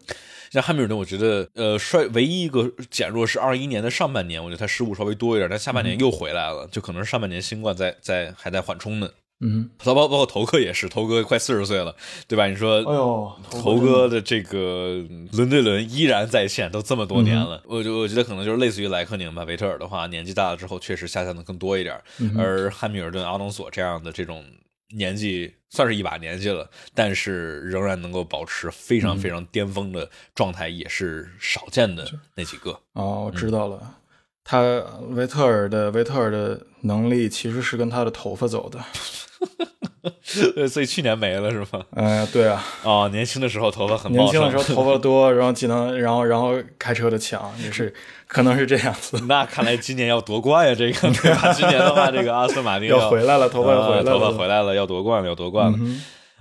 S1: 像汉密尔顿，我觉得呃衰唯一一个减弱是二一年的上半年，我觉得他失误稍微多一点，但下半年又回来了，就可能是上半年新冠在在还在缓冲呢。
S2: 嗯，
S1: 包包括头哥也是，头哥快四十岁了，对吧？你说，
S2: 哎呦，
S1: 头哥的这个轮对轮依然在线，都这么多年了，我就我觉得可能就是类似于莱克宁吧。维特尔的话，年纪大了之后确实下降的更多一点，而汉密尔顿、阿隆索这样的这种。年纪算是一把年纪了，但是仍然能够保持非常非常巅峰的状态，也是少见的那几个。
S2: 哦，我知道了，他维特尔的维特尔的能力其实是跟他的头发走的。[laughs]
S1: 所以去年没了是吗？
S2: 嗯，对啊。
S1: 哦，年轻的时候头发很
S2: 年轻的时候头发多，然后技能，然后然后开车的强，也是可能是这样子。[laughs]
S1: 那看来今年要夺冠呀，这个对吧？今年的话，这个阿斯顿马丁
S2: 要回来了，头发回来了，
S1: 头发回来了，要夺冠了，要夺冠了。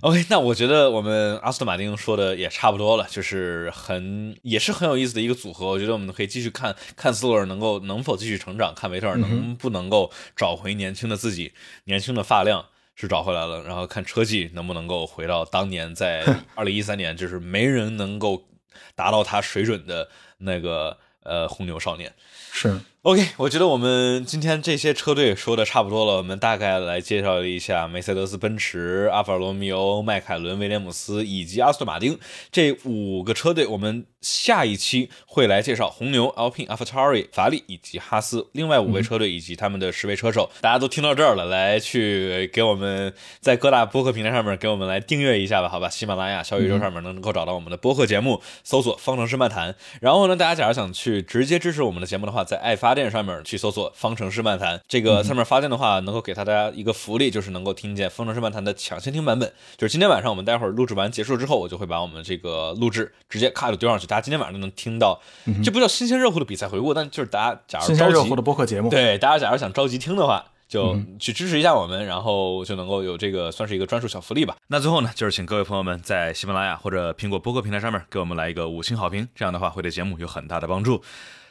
S1: OK，那我觉得我们阿斯顿马丁说的也差不多了，就是很也是很有意思的一个组合。我觉得我们可以继续看看斯洛尔能够能否继续成长，看维特尔能不能够找回年轻的自己，年轻的发量。是找回来了，然后看车技能不能够回到当年在 [laughs] 二零一三年，就是没人能够达到他水准的那个呃红牛少年。
S2: 是。
S1: OK，我觉得我们今天这些车队说的差不多了，我们大概来介绍一下梅赛德斯奔驰、阿法罗密欧、迈凯伦、威廉姆斯以及阿斯顿马丁这五个车队。我们下一期会来介绍红牛、Alpine、AlphaTauri、法拉利以及哈斯另外五位车队以及他们的十位车手。大家都听到这儿了，来去给我们在各大播客平台上面给我们来订阅一下吧，好吧？喜马拉雅、小宇宙上面能够找到我们的播客节目，搜索“方程式漫谈”。然后呢，大家假如想去直接支持我们的节目的话，在爱发。电上面去搜索“方程式漫谈”，这个上面发电的话，能够给大家一个福利，就是能够听见“方程式漫谈”的抢先听版本。就是今天晚上我们待会儿录制完结束之后，我就会把我们这个录制直接咔就丢上去，大家今天晚上就能听到。这不叫新鲜热乎的比赛回顾，但就是大家假如
S2: 新鲜热乎的播客节目，
S1: 对大家假如想着急听的话，就去支持一下我们，然后就能够有这个算是一个专属小福利吧。那最后呢，就是请各位朋友们在喜马拉雅或者苹果播客平台上面给我们来一个五星好评，这样的话会对节目有很大的帮助。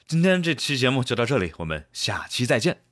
S1: 今天这期节目就到这里，我们下期再见。